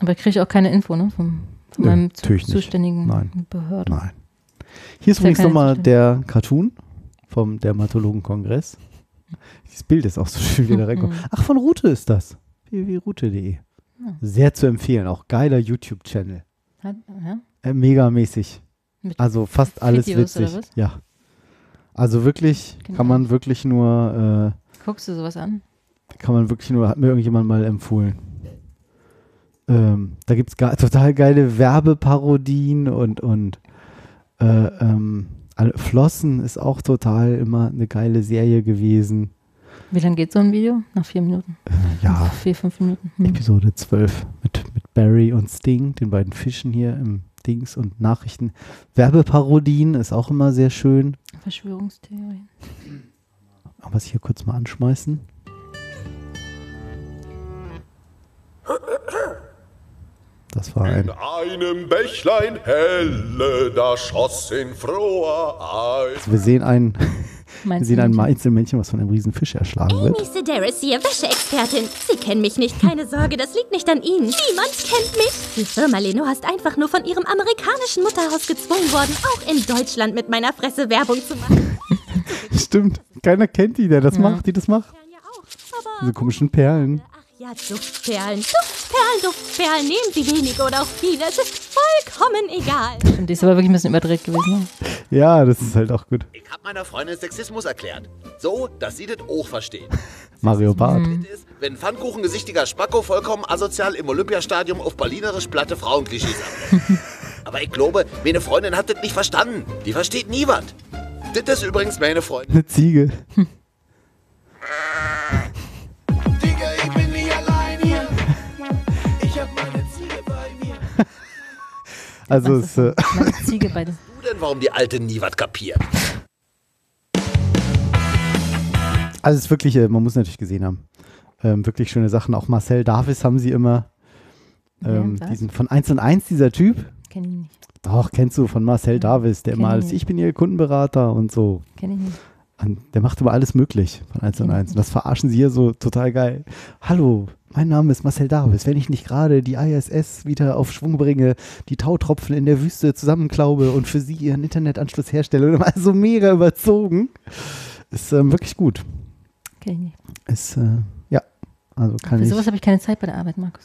Aber ich kriege auch keine Info, ne? Vom, von Nö, meinem zu, zuständigen Nein. Behörde. Nein. Hier ist Ist ja übrigens keine nochmal der Cartoon vom Dermatologenkongress. Dieses Bild ist auch so schön wieder reinkommen. Mhm. Ach, von Rute ist das. www.rute.de. Ja. Sehr zu empfehlen. Auch geiler YouTube-Channel. Ja? Äh, megamäßig. Mit Also fast alles Videos witzig. Ja. Also wirklich Genau. kann man wirklich nur, Guckst du sowas an? Äh, kann man wirklich nur, hat mir irgendjemand mal empfohlen. Ähm, da gibt es total geile Werbeparodien und, und äh, ähm, Flossen ist auch total immer eine geile Serie gewesen. Wie lange geht so ein Video? Nach vier Minuten? Ja, Vier, fünf Minuten. Hm. Episode 12 mit, mit Barry und Sting, den beiden Fischen hier im Dings und Nachrichten. Werbeparodien ist auch immer sehr schön. Verschwörungstheorien. Aber hier kurz mal anschmeißen. Das war ein. In einem Bächlein helle, da schoss in froher Eis. Wir sehen ein, <laughs> wir sehen ein? Einzelmännchen, was von einem riesen Fisch erschlagen wird. Amy Sedaris hier, Wäscheexpertin. Sie kennen mich nicht, keine Sorge, das liegt nicht an Ihnen. Niemand kennt mich. Die Firma Lenoir ist einfach nur von ihrem amerikanischen Mutterhaus gezwungen worden, auch in Deutschland mit meiner Fresse Werbung zu machen. <laughs> Stimmt. Keiner kennt die, der das macht, die das macht. Ja. Diese komischen Perlen. Ja, Duftperlen, Duftperlen, Duftperlen, nehmen Sie wenige oder auch viele, es ist vollkommen egal. Stimmt, die ist aber wirklich ein bisschen überdreht gewesen. Ne? Ja, das ist halt auch gut. Ich hab meiner Freundin Sexismus erklärt. So, dass sie das auch versteht. <laughs> Mario Barth. Das ist, wenn pfannkuchengesichtiger Spacko vollkommen asozial im Olympiastadion auf berlinerisch platte Frauenklischees abläuft. <laughs> Aber ich glaube, meine Freundin hat das nicht verstanden. Die versteht nie was. Das ist übrigens meine Freundin. Eine Ziege. <laughs> <laughs> Also es, ist äh, Ziege bei Du denn, warum die Alte nie was kapiert? also es ist wirklich, äh, man muss natürlich gesehen haben. Ähm, wirklich schöne Sachen. Auch Marcel Davis haben sie immer. Ähm, Ja, diesen von 1 und 1, dieser Typ. Kenn ich nicht. Doch, kennst du von Marcel Davis, der immer nicht. ich bin ihr Kundenberater und so. Kenn ich nicht. Und der macht immer alles möglich von 1 und 1. Und das verarschen sie hier so total geil. Hallo, mein Name ist Marcel Davis. Wenn ich nicht gerade die ISS wieder auf Schwung bringe, die Tautropfen in der Wüste zusammenklaube und für sie ihren Internetanschluss herstelle, und immer so mega überzogen. Ist ähm, wirklich gut. Kenn ich nicht. Ist, äh, ja, also kann Für ich. sowas habe ich keine Zeit bei der Arbeit, Markus.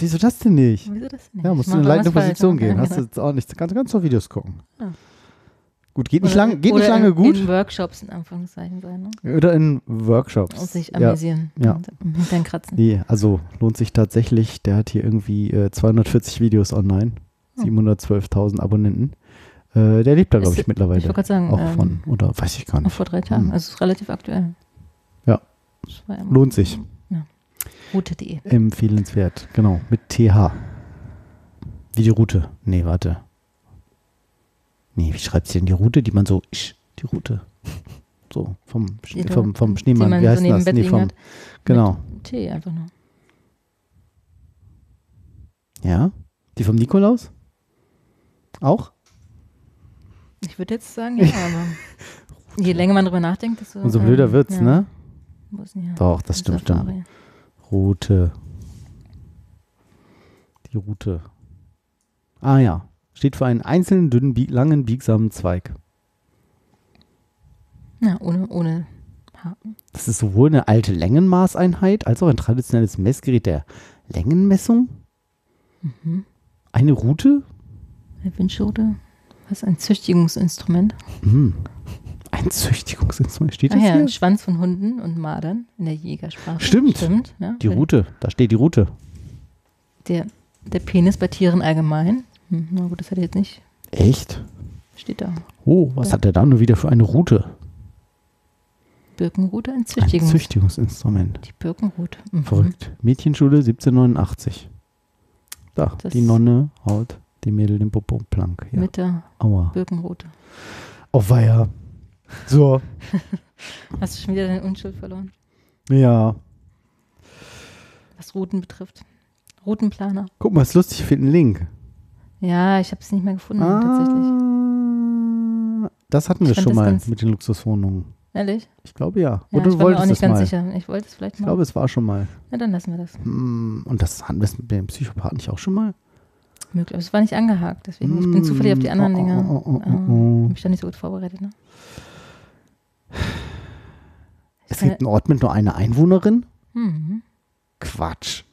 Wieso das denn nicht? Wieso das denn nicht? Ja, musst du in eine leitende Position gehen. Hast du jetzt auch nicht, kannst du ganz auf Videos gucken. Ja. Gut, geht nicht, Oder- lang, geht nicht lange in, gut. In Workshops in Anführungszeichen sein, ne? Oder in Workshops. Und sich Ja. amüsieren. Ja. Und im Hintern kratzen. Nee, also lohnt sich tatsächlich. Der hat hier irgendwie äh, 240 Videos online, Hm. 712.000 Abonnenten. Äh, der lebt da, glaube ich, mittlerweile. Ich wollte gerade sagen, auch ähm, von, oder weiß ich gar Auch nicht. vor drei Tagen. Hm. Also es ist relativ aktuell. Ja. Ja Lohnt sich. Route.de. Empfehlenswert, genau, mit TH. Wie die Route. Nee, warte. Nee, wie schreibt sie denn die Route, die man so, isch, die Route. So, vom, Sch- Die vom, vom Schneemann, man wie so heißt neben das? Bett Nee, vom, hat. genau. T einfach nur. Ja? Die vom Nikolaus? Auch? Ich würde jetzt sagen, ja, aber <laughs> je länger man drüber nachdenkt, desto. Umso blöder ähm, wird's, ja, ne? Wo ist denn hier? Doch, das stimmt, stimmt. Route. Die Route. Ah ja. Steht für einen einzelnen, dünnen, bieg langen, biegsamen Zweig. Ja, ohne, ohne Haken. Das ist sowohl eine alte Längenmaßeinheit als auch ein traditionelles Messgerät der Längenmessung. Eine Route? Eine Windschute. Was ein Züchtigungsinstrument. Hm. Ein Züchtigungsinstrument. Steht Ach das ja, hier? ein Schwanz von Hunden und Madern in der Jägersprache. Stimmt. Stimmt. Ja, Die Route. Da steht die Route. Der, der Penis bei Tieren allgemein. Hm, na gut, das hätte ich jetzt nicht. Echt? Steht da. Oh, was hat der da nur wieder für eine Route? Birkenrute, ein Ein Züchtigungs Züchtigungsinstrument. Die Birkenrute. Mhm. Verrückt. Mädchenschule 1789. Da, Das- die Nonne haut dem Mädel den Popo plank. Ja. Mit der Aua. Birkenrute. Auf Weiher. So, <laughs> Hast du schon wieder deine Unschuld verloren? ja. Was Routen betrifft. Routenplaner. Guck mal, ist lustig, ich finde einen Link. Ja, ich habe es nicht mehr gefunden, tatsächlich. Ah, das hatten wir Ich schon mal mit den Luxuswohnungen. Ehrlich? Ich glaube ja. Ja, Oder ich du war mir auch wolltest nicht es ganz mal. sicher. Ich wollte es vielleicht Ich mal. glaube, es war schon mal. ja, dann lassen wir das. Hm, Und das hatten wir mit dem Psychopathen nicht auch schon mal? Möglich. Aber es war nicht angehakt, deswegen. Ich bin zufällig auf die anderen Oh, oh, Dinge. oh, oh, oh, äh, oh. hab mich da nicht so gut vorbereitet. Ne? Es gibt einen Ort mit nur einer Einwohnerin? Mhm, Quatsch.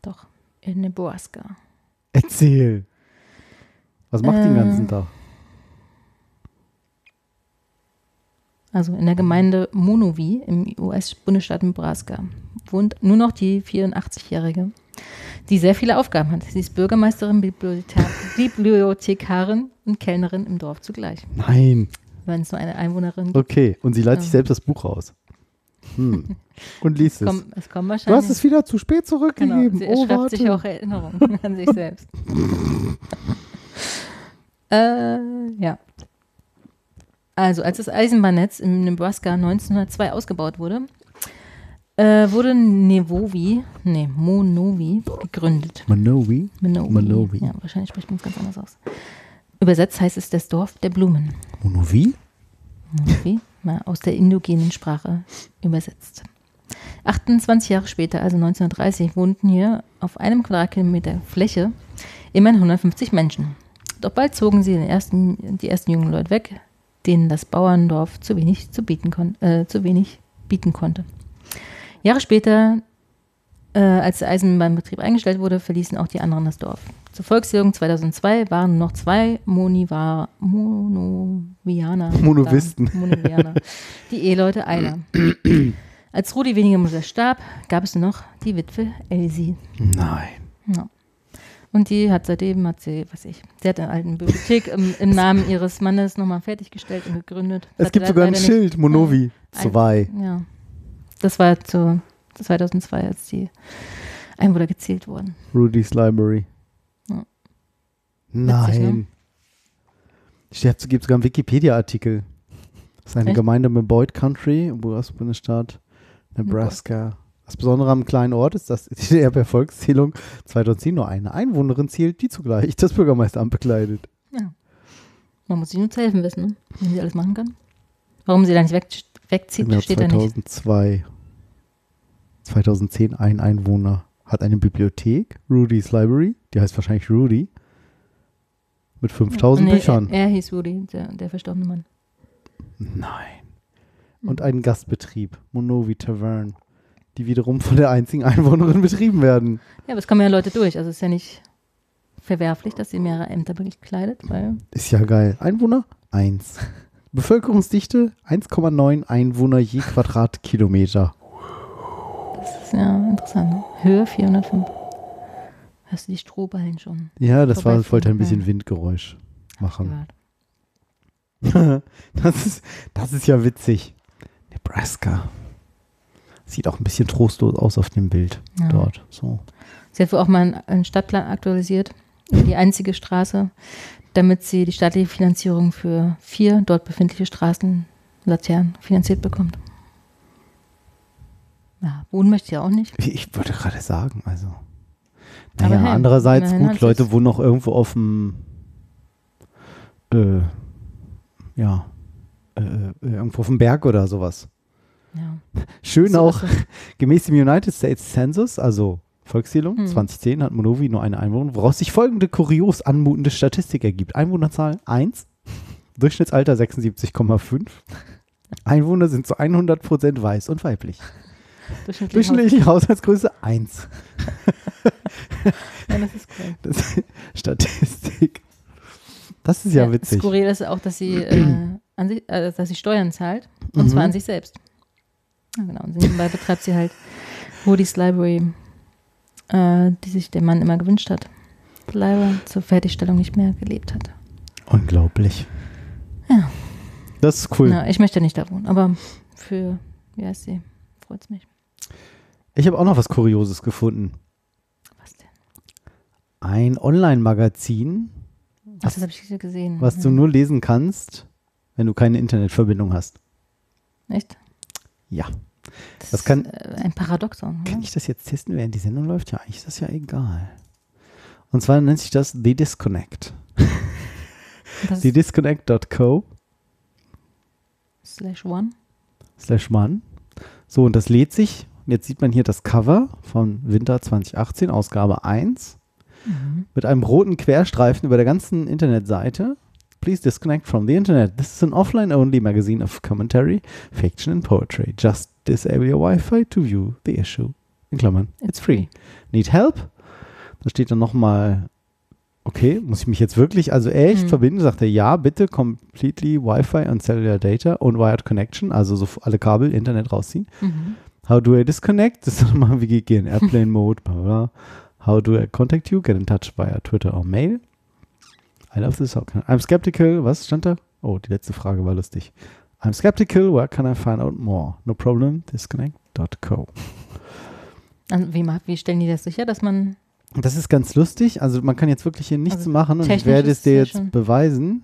doch. In Nebraska. Erzähl. Was macht die den ganzen Äh, Tag? Also in der Gemeinde Monowi im US-Bundesstaat Nebraska wohnt nur noch die 84-Jährige, die sehr viele Aufgaben hat. Sie ist Bürgermeisterin, Bibliothe Bibliothekarin und Kellnerin im Dorf zugleich. Nein. Wenn es nur eine Einwohnerin gibt. Okay. Und sie leiht Ja. sich selbst das Buch raus. Hm. Und liest es. Komm, es kommt Du hast wahrscheinlich. es wieder zu spät genau, zurückgegeben. sie oh, schreibt warte. sich auch Erinnerungen an sich selbst. <laughs> äh, ja. Also, als das Eisenbahnnetz im Nebraska 1902 ausgebaut wurde, äh, wurde Nevovi, nee, Monovi gegründet. Manowi? Monovi. Monovi. Ja, wahrscheinlich spricht man es ganz anders aus. Übersetzt heißt es das Dorf der Blumen. Monowi? Monovi, mal aus der indogenen Sprache übersetzt. 28 Jahre später, also 1930, wohnten hier auf einem Quadratkilometer Fläche immerhin 150 Menschen. Doch bald zogen sie den ersten, die ersten jungen Leute weg, denen das Bauerndorf zu wenig, zu bieten, kon äh, zu wenig bieten konnte. Jahre später, äh, als der Eisenbahnbetrieb eingestellt wurde, verließen auch die anderen das Dorf. Zur Volkszählung 2002 waren noch zwei Moniva Monovianer. Monovisten. da, Monovianer. Die Eheleute einer. Als Rudi wenige Monate starb, gab es nur noch die Witwe Elsie. Nein. Ja. Und die hat seitdem, hat sie, was ich, sie hat eine alte Bibliothek im, im Namen ihres Mannes nochmal fertiggestellt und gegründet. Es Hat gibt sogar ein Schild, Monovi Ein- 2. Ja. Das war zu 2002, als die Einwohner gezählt wurden. Rudy's Library. Ja. Nein. ne? Es gibt sogar einen Wikipedia-Artikel. Das ist eine Echt? Gemeinde im Boyd Country, im US-Bundesstaat Nebraska. Das Besondere am kleinen Ort ist, dass die DDR per Volkszählung 2010 nur eine Einwohnerin zählt, die zugleich das Bürgermeisteramt bekleidet. Ja. Man muss sich nur zu helfen wissen, ne? wenn sie alles machen kann. Warum sie da nicht weg, wegzieht, Im Jahr steht da nicht. 2002. 2010 ein Einwohner hat eine Bibliothek, Rudy's Library, die heißt wahrscheinlich Rudy, mit 5000 Nee, Büchern. Er, er hieß Rudi, der, der verstorbene Mann. Nein. Und einen Gastbetrieb, Monovi Tavern, die wiederum von der einzigen Einwohnerin betrieben werden. Ja, aber es kommen ja Leute durch. Also es ist ja nicht verwerflich, dass sie mehrere Ämter bekleidet, weil Ist ja geil. Einwohner? Eins. Bevölkerungsdichte? 1,9 Einwohner je Quadratkilometer. das ist ja interessant. Ne? Höhe 405. Hörst du die Strohballen schon? Ja, das war, wollte ein bisschen. Windgeräusch machen. <laughs> Das ist, das ist ja witzig. Nebraska. Sieht auch ein bisschen trostlos aus auf dem Bild Ja. dort. So. Sie hat wohl auch mal einen- Stadtplan aktualisiert. Die einzige Straße, damit sie die staatliche Finanzierung für vier dort befindliche Straßenlaternen finanziert bekommt. Ja, wohnen möchte ich ja auch nicht. Ich- würde gerade sagen, also. Naja, hey, andererseits gut, Leute wohnen noch irgendwo auf dem, äh, ja, äh, äh, irgendwo auf dem Berg oder sowas. Ja. Schön auch, <laughs> gemäß dem United States Census, also Volkszählung Hm. 2010 hat Monowi nur eine Einwohner, woraus sich folgende kurios anmutende Statistik ergibt. Einwohnerzahl 1, <laughs> Durchschnittsalter 76,5. <laughs> Einwohner sind zu 100% weiß und weiblich. Durchschnittlich. Durchschnittliche Haushaltsgröße 1. Ja, das ist cool. Das ist Statistik. Das ist ja, witzig. Skurril ist auch, dass sie, äh, sich, äh, dass sie Steuern zahlt. Und Mhm. zwar an sich selbst. Ja, genau. Und nebenbei betreibt sie halt Woody's Library, äh, die sich der Mann immer gewünscht hat. Leider zur Fertigstellung nicht mehr gelebt hat. Unglaublich. Ja. Das ist cool. Ja, ich möchte nicht da wohnen, aber für, wie heißt sie, freut es mich. Ich habe auch noch was Kurioses gefunden. Was denn? Ein Online-Magazin, das habe ich gesehen. was du Ja. nur lesen kannst, wenn du keine Internetverbindung hast. Echt? Ja. Das, Das kann- ist äh, ein Paradoxon. Kann Oder? ich das jetzt testen, während die Sendung läuft? Ja, eigentlich ist das ja egal. Und zwar nennt sich das The Disconnect. <laughs> TheDisconnect.co slash one. slash Mann. So, und das lädt sich. Und Jetzt sieht man hier das Cover von Winter 2018, Ausgabe 1, Mhm. mit einem roten Querstreifen über der ganzen Internetseite. Please disconnect from the Internet. This is an offline-only magazine of commentary, fiction and poetry. Just disable your Wi-Fi to view the issue. In Klammern. It's free. Need help? Da steht dann nochmal, okay, muss ich mich jetzt wirklich, also echt Hm. verbinden? Sagt er, ja, bitte completely Wi-Fi and cellular data und wired connection, also so alle Kabel, Internet rausziehen. Mhm. How do I disconnect? Das ist <laughs> nochmal, wie geht in Airplane Mode, bla bla. bla. How do I contact you? Get in touch via Twitter or Mail. I love this. How can I? I'm skeptical. Was stand da? Oh, die letzte Frage war lustig. I'm skeptical. Where can I find out more? No problem. Disconnect.co. Also wie, wie stellen die das sicher, dass man Das ist ganz lustig. Also man kann jetzt wirklich hier nichts Also machen und ich werde es dir jetzt schon- beweisen.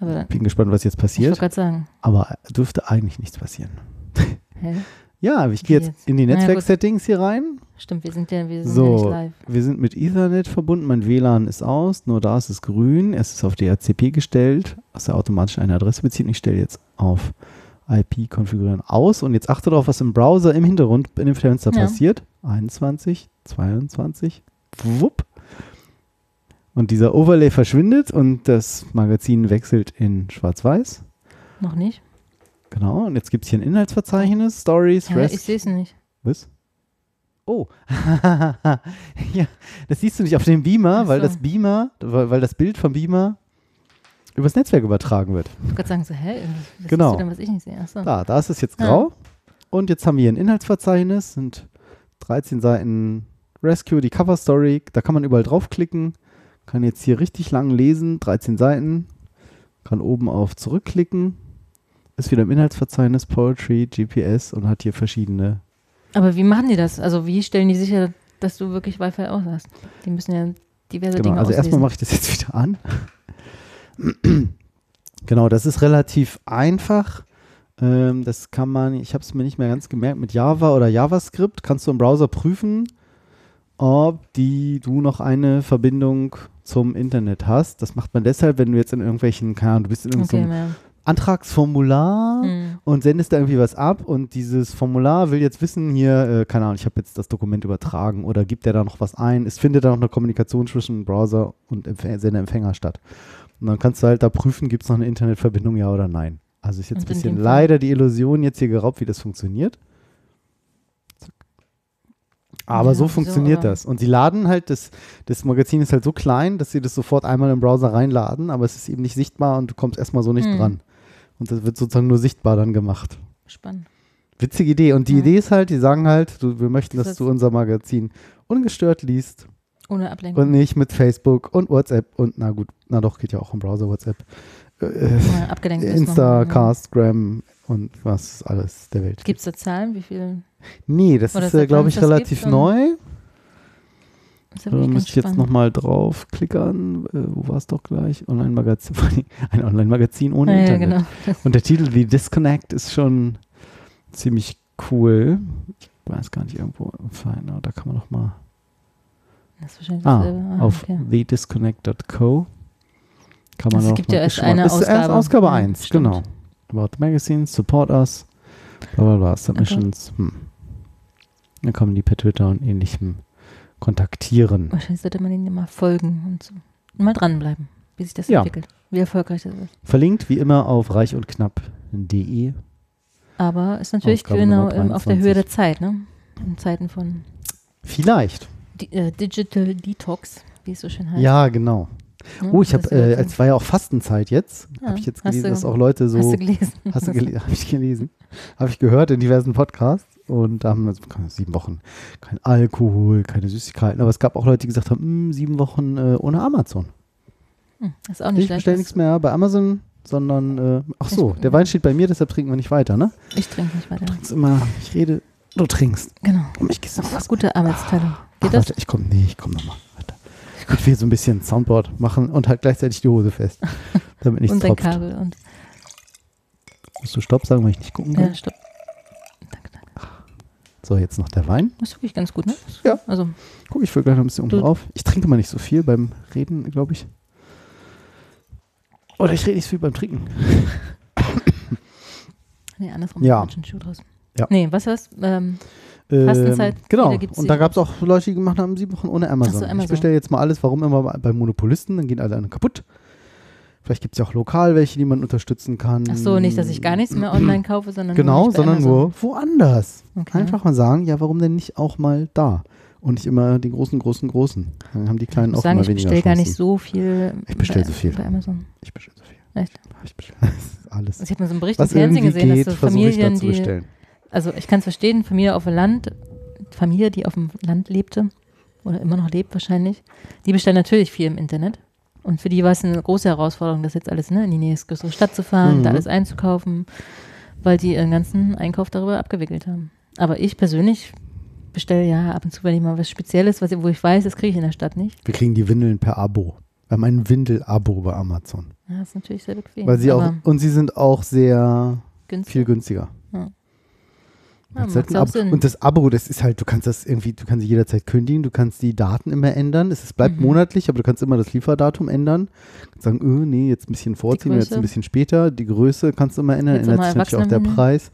aber Bin gespannt, was jetzt ich wollte passiert. gerade sagen, Aber dürfte eigentlich nichts passieren. hä? Ja, ich gehe jetzt jetzt? in die ja. Netzwerksettings hier rein. Stimmt, wir sind ja, wir sind ja nicht So, live. wir sind mit Ethernet verbunden. Mein WLAN ist aus. Nur da ist es grün. Es ist auf DHCP gestellt, was er automatisch eine Adresse bezieht. Ich stelle jetzt auf IP konfigurieren aus. Und jetzt achte darauf, was im Browser im Hintergrund in dem Fenster Ja. passiert. 21, 22, wupp. Und dieser Overlay verschwindet und das Magazin wechselt in Schwarz-Weiß. Noch nicht? Genau. Und jetzt gibt es hier ein Inhaltsverzeichnis, Stories, Ja, Rest. ich sehe es nicht. Was? Oh. <laughs> ja, das siehst du nicht auf dem Beamer, Ach weil so. das Beamer, weil, weil das Bild vom Beamer übers Netzwerk übertragen wird. Ich wollte gerade sagen, so, hä? Was Genau. siehst du denn, was ich nicht sehe? Achso. Da, da ist es jetzt Ja. grau. Und jetzt haben wir hier ein Inhaltsverzeichnis, sind 13 Seiten Rescue, die Cover Story, da kann man überall draufklicken, kann jetzt hier richtig lang lesen, 13 Seiten, kann oben auf zurückklicken, ist wieder im Inhaltsverzeichnis Poetry, GPS und hat hier verschiedene Aber wie machen die das? Also wie stellen die sicher, dass du wirklich Wi-Fi aus hast? Die müssen ja diverse Genau, Dinge also erstmal auslesen. mache ich das jetzt <laughs> wieder an. genau, das ist relativ einfach. Ähm, das kann man, ich habe es mir nicht mehr ganz gemerkt, mit Java oder JavaScript kannst du im Browser prüfen, ob die, du noch eine Verbindung zum Internet hast. Das macht man deshalb, wenn du jetzt in irgendwelchen, keine Ahnung, du bist in Okay, irgendeinem ja. Antragsformular Hm. und sendest da irgendwie was ab und dieses Formular will jetzt wissen, hier, äh, keine Ahnung, ich habe jetzt das Dokument übertragen oder gibt der da noch was ein? Es findet da noch eine Kommunikation zwischen Browser und Empf- Sender-Empfänger statt. Und dann kannst du halt da prüfen, gibt es noch eine Internetverbindung, ja oder nein. Also ist jetzt ein Und bisschen leider die Illusion jetzt hier geraubt, wie das funktioniert. Aber Ja, so funktioniert aber- das. Und sie laden halt, das, das Magazin ist halt so klein, dass sie das sofort einmal im Browser reinladen, aber es ist eben nicht sichtbar und du kommst erstmal so nicht Hm. dran. Und das wird sozusagen nur sichtbar dann gemacht. Spannend. Witzige Idee. Und die Ja. Idee ist halt, die sagen halt, du, wir möchten, dass Das- du unser Magazin ungestört liest Ohne Ablenkung. und nicht mit Facebook und WhatsApp und na gut, na doch, geht ja auch im Browser WhatsApp. Äh, Ja, abgelenkt bist Insta, nochmal, ja. Castgram und was alles der Welt. Gibt es da Zahlen? Wie viel? Nee, das Oder ist, äh, glaube ich, relativ neu. Ist ja Da wirklich müsste ich ganz jetzt nochmal draufklickern. Äh, wo war es doch gleich? Online-Magazin. <laughs> Ein Online-Magazin ohne Ja, ja, Internet. genau. Und der Titel The Disconnect ist schon ziemlich cool. Ich weiß gar nicht, irgendwo fein, da kann man noch mal Das ist wahrscheinlich ah, dasselbe. auf okay. thedisconnect.co kann man es noch gibt ja erst eine ist erst Ausgabe. Ausgabe Ja, 1, stimmt. genau. About the Magazine, Support Us, bla bla bla, Submissions. Hm. Dann kommen die per Twitter und ähnlichem kontaktieren. Wahrscheinlich sollte man ihnen mal folgen und so. Und mal dranbleiben, wie sich das Ja. entwickelt. Wie erfolgreich das ist. Verlinkt wie immer auf reichundknapp.de. Aber ist natürlich Ausgabe genau ähm, auf der Höhe 23. der Zeit, ne? In Zeiten von Vielleicht. Di äh, Digital Detox, wie es so schön heißt. Ja, genau. Ne? Oh, ich habe, Das äh, es war ja auch Fastenzeit jetzt. Ja, habe ich jetzt gelesen, du- dass auch Leute so. Hast du gelesen? <laughs> Hast du gelesen? <laughs> Habe ich gelesen. Habe ich gehört in diversen Podcasts. Und da haben wir so, sieben Wochen kein Alkohol, keine Süßigkeiten. Aber es gab auch Leute, die gesagt haben, "Mm, sieben Wochen äh, ohne Amazon. Hm, ist auch nicht Ich schlecht. bestelle nichts mehr bei Amazon, sondern, äh, ach so, Ich- der Wein steht bei mir, deshalb trinken wir nicht weiter, ne? Ich trinke nicht weiter. Das ist immer, ich rede, du trinkst. Genau. Und ich gehst Das ist gute Arbeitsteilung. Ach, Geht das? warte, ich komme, nee, ich komme nochmal. Ich will so ein bisschen Soundboard machen und halt gleichzeitig die Hose fest, <laughs> damit nichts Und tropft. Kabel und Musst du Stopp sagen, weil ich nicht gucken kann? ja, stopp. Danke, danke. So, jetzt noch der Wein. Das ist wirklich ganz gut, ne? Ja. Also, Guck, ich fülle gleich noch ein bisschen oben drauf. Ich trinke mal nicht so viel beim Reden, glaube ich. Oder ich rede nicht so viel beim Trinken. <laughs> nee, andersrum. Ja. Schon Schuh draus. Ja. Nee, was war's? Ähm, Fastenzeit, Ähm, genau. Und da gab es auch Leute, die gemacht haben, sieben Wochen ohne Amazon. So, Ich Amazon. bestelle jetzt mal alles, warum immer bei- Monopolisten, dann gehen alle anderen kaputt. Vielleicht gibt es ja auch lokal welche, die man unterstützen kann. ach so, nicht, dass ich gar nichts mehr online kaufe, sondern Genau, nur sondern Amazon. nur woanders. Okay. Einfach mal sagen, ja, warum denn nicht auch mal da? Und nicht immer die großen, großen, großen. Dann haben die Ich Kleinen auch sagen, immer ich weniger bestelle gar nicht so viel Ich bestell bei, so viel. bei Amazon. Ich bestelle so viel. Echt? Ich bestelle <laughs> alles. Also ich habe mal so einen Bericht Was im Fernsehen gesehen, geht, dass so versuche ich da Familien, zu die, bestellen. Also ich kann es verstehen, Familie auf dem Land, Familie, die auf dem Land lebte oder immer noch lebt wahrscheinlich, die bestellen natürlich viel im Internet. Und für die war es eine große Herausforderung, das jetzt alles ne, in die nächste Stadt zu fahren, Mhm. da alles einzukaufen, weil die ihren ganzen Einkauf darüber abgewickelt haben. Aber ich persönlich bestelle ja ab und zu, wenn ich mal was Spezielles, was, wo ich weiß, das kriege ich in der Stadt nicht. Wir kriegen die Windeln per Abo. Wir haben ein Windel-Abo bei Amazon. Ja, das ist natürlich sehr bequem. Weil sie auch, und sie sind auch sehr günstig. viel günstiger. Ja, halt. Sinn. Und das Abo, das ist halt, du kannst das irgendwie, du kannst jederzeit kündigen, du kannst die Daten immer ändern. Es bleibt Mhm. monatlich, aber du kannst immer das Lieferdatum ändern. Du kannst sagen, öh, nee, jetzt ein bisschen vorziehen, jetzt ein bisschen später. Die Größe kannst du immer ändern, Jetzt ändert sich natürlich auch der. Preis.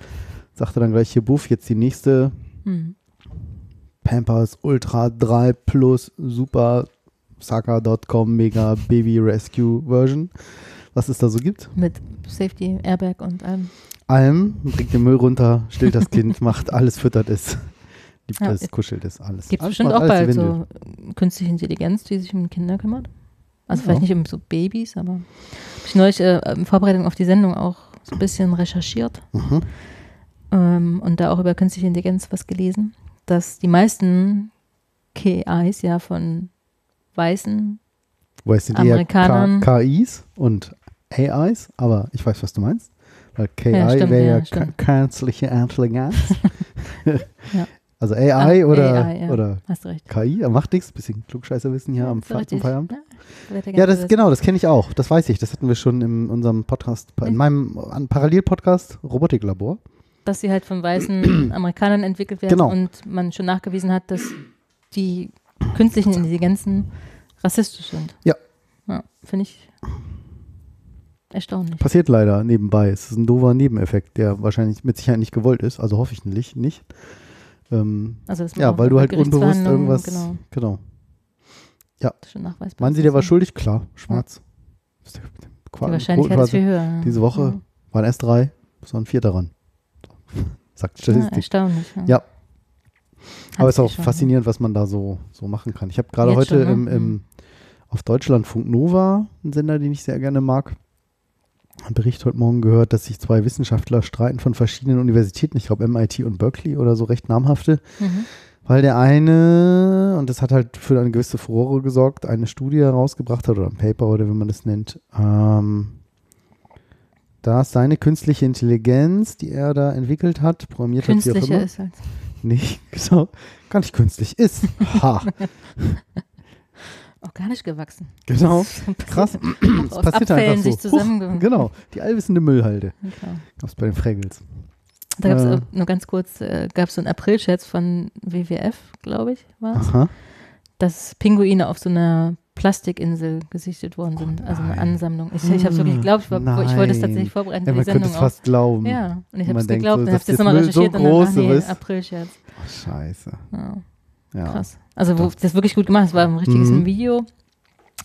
Sagt er dann gleich hier, Buff, jetzt die nächste Hm. Pampers Ultra 3 Plus Super Saka.com Mega Baby Rescue Version. Was es da so gibt. Mit Safety, Airbag und allem. Allem, bringt den Müll runter, stillt das Kind, <laughs> macht alles, füttert es, liebt Ja, es, kuschelt es, alles. Gibt es bestimmt auch bald so künstliche Intelligenz, die sich um Kinder kümmert. Also Ja. vielleicht nicht um so Babys, aber hab ich neulich äh, in Vorbereitung auf die Sendung auch so ein bisschen recherchiert Mhm. ähm, und da auch über künstliche Intelligenz was gelesen, dass die meisten KIs ja von weißen, es sind Amerikanern- KIs und AIs, aber ich weiß, was du meinst. Weil KI Ja, stimmt, wäre ja, ja künstliche Intelligenz. <laughs> Ja. Also AI Ah, oder, AI, ja. oder. KI, er macht nichts, bisschen Klugscheißerwissen hier am Fe- richtig. zum Feierabend. Ja, Ja, das genau, das kenne ich auch. Das weiß ich. Das hatten wir schon in unserem Podcast, in Ja. meinem Parallelpodcast Robotiklabor. dass sie halt von weißen <clears throat> Amerikanern entwickelt werden Genau. und man schon nachgewiesen hat, dass die künstlichen Intelligenzen rassistisch sind. Ja. ja Finde ich erstaunlich. Passiert leider nebenbei. Es ist ein doofer Nebeneffekt, der wahrscheinlich mit Sicherheit nicht gewollt ist. Also hoffe ich nicht. nicht. Ähm, Also, ja, weil du halt unbewusst irgendwas. Genau, Genau. ist schon nachweisbar. Meinen Sie, der war schuldig? Klar, schwarz. Ist der- Die Wahrscheinlichkeit ist viel höher. ja. Diese Woche Ja. waren erst drei, es waren vier daran. Sagt Ja, Statistik. erstaunlich. Ja. Ja. Aber es ist auch faszinierend, was man da so, so machen kann. Ich habe gerade heute schon, ne? im, im, auf Deutschlandfunk Nova, einen Sender, den ich sehr gerne mag, Bericht heute Morgen gehört, dass sich zwei Wissenschaftler streiten von verschiedenen Universitäten, ich glaube MIT und Berkeley oder so recht namhafte, Mhm. weil der eine, und das hat halt für eine gewisse Furore gesorgt, eine Studie herausgebracht hat oder ein Paper oder wie man das nennt, ähm, dass seine künstliche Intelligenz, die er da entwickelt hat, programmiert hat, wie auch immer, ist halt. nicht, <laughs> genau, gar nicht künstlich ist. Ha, <laughs> Organisch gewachsen. genau. Das Krass. Es Aus <clears throat> passiert Abfällen einfach so. sich zusammen. Huch, genau, die allwissende Müllhalde. Genau. Gab es bei den Fraggles. Da gab es Äh. nur ganz kurz, äh, gab es so einen Aprilscherz von WWF, glaube ich, war es, Aha. dass Pinguine auf so einer Plastikinsel gesichtet worden sind, also eine. Ansammlung. Ich, ich habe es wirklich geglaubt, ich, war, ich wollte es tatsächlich vorbereiten Ja, man könnte es auch. fast glauben. Ja, und ich habe es geglaubt so, dass habe das das nochmal Müll so recherchiert und dann, ach groß nee. Aprilscherz. Scheiße. Ja. Ja. Krass. Also wo das wirklich gut gemacht. Es war ein richtiges Mhm. Video,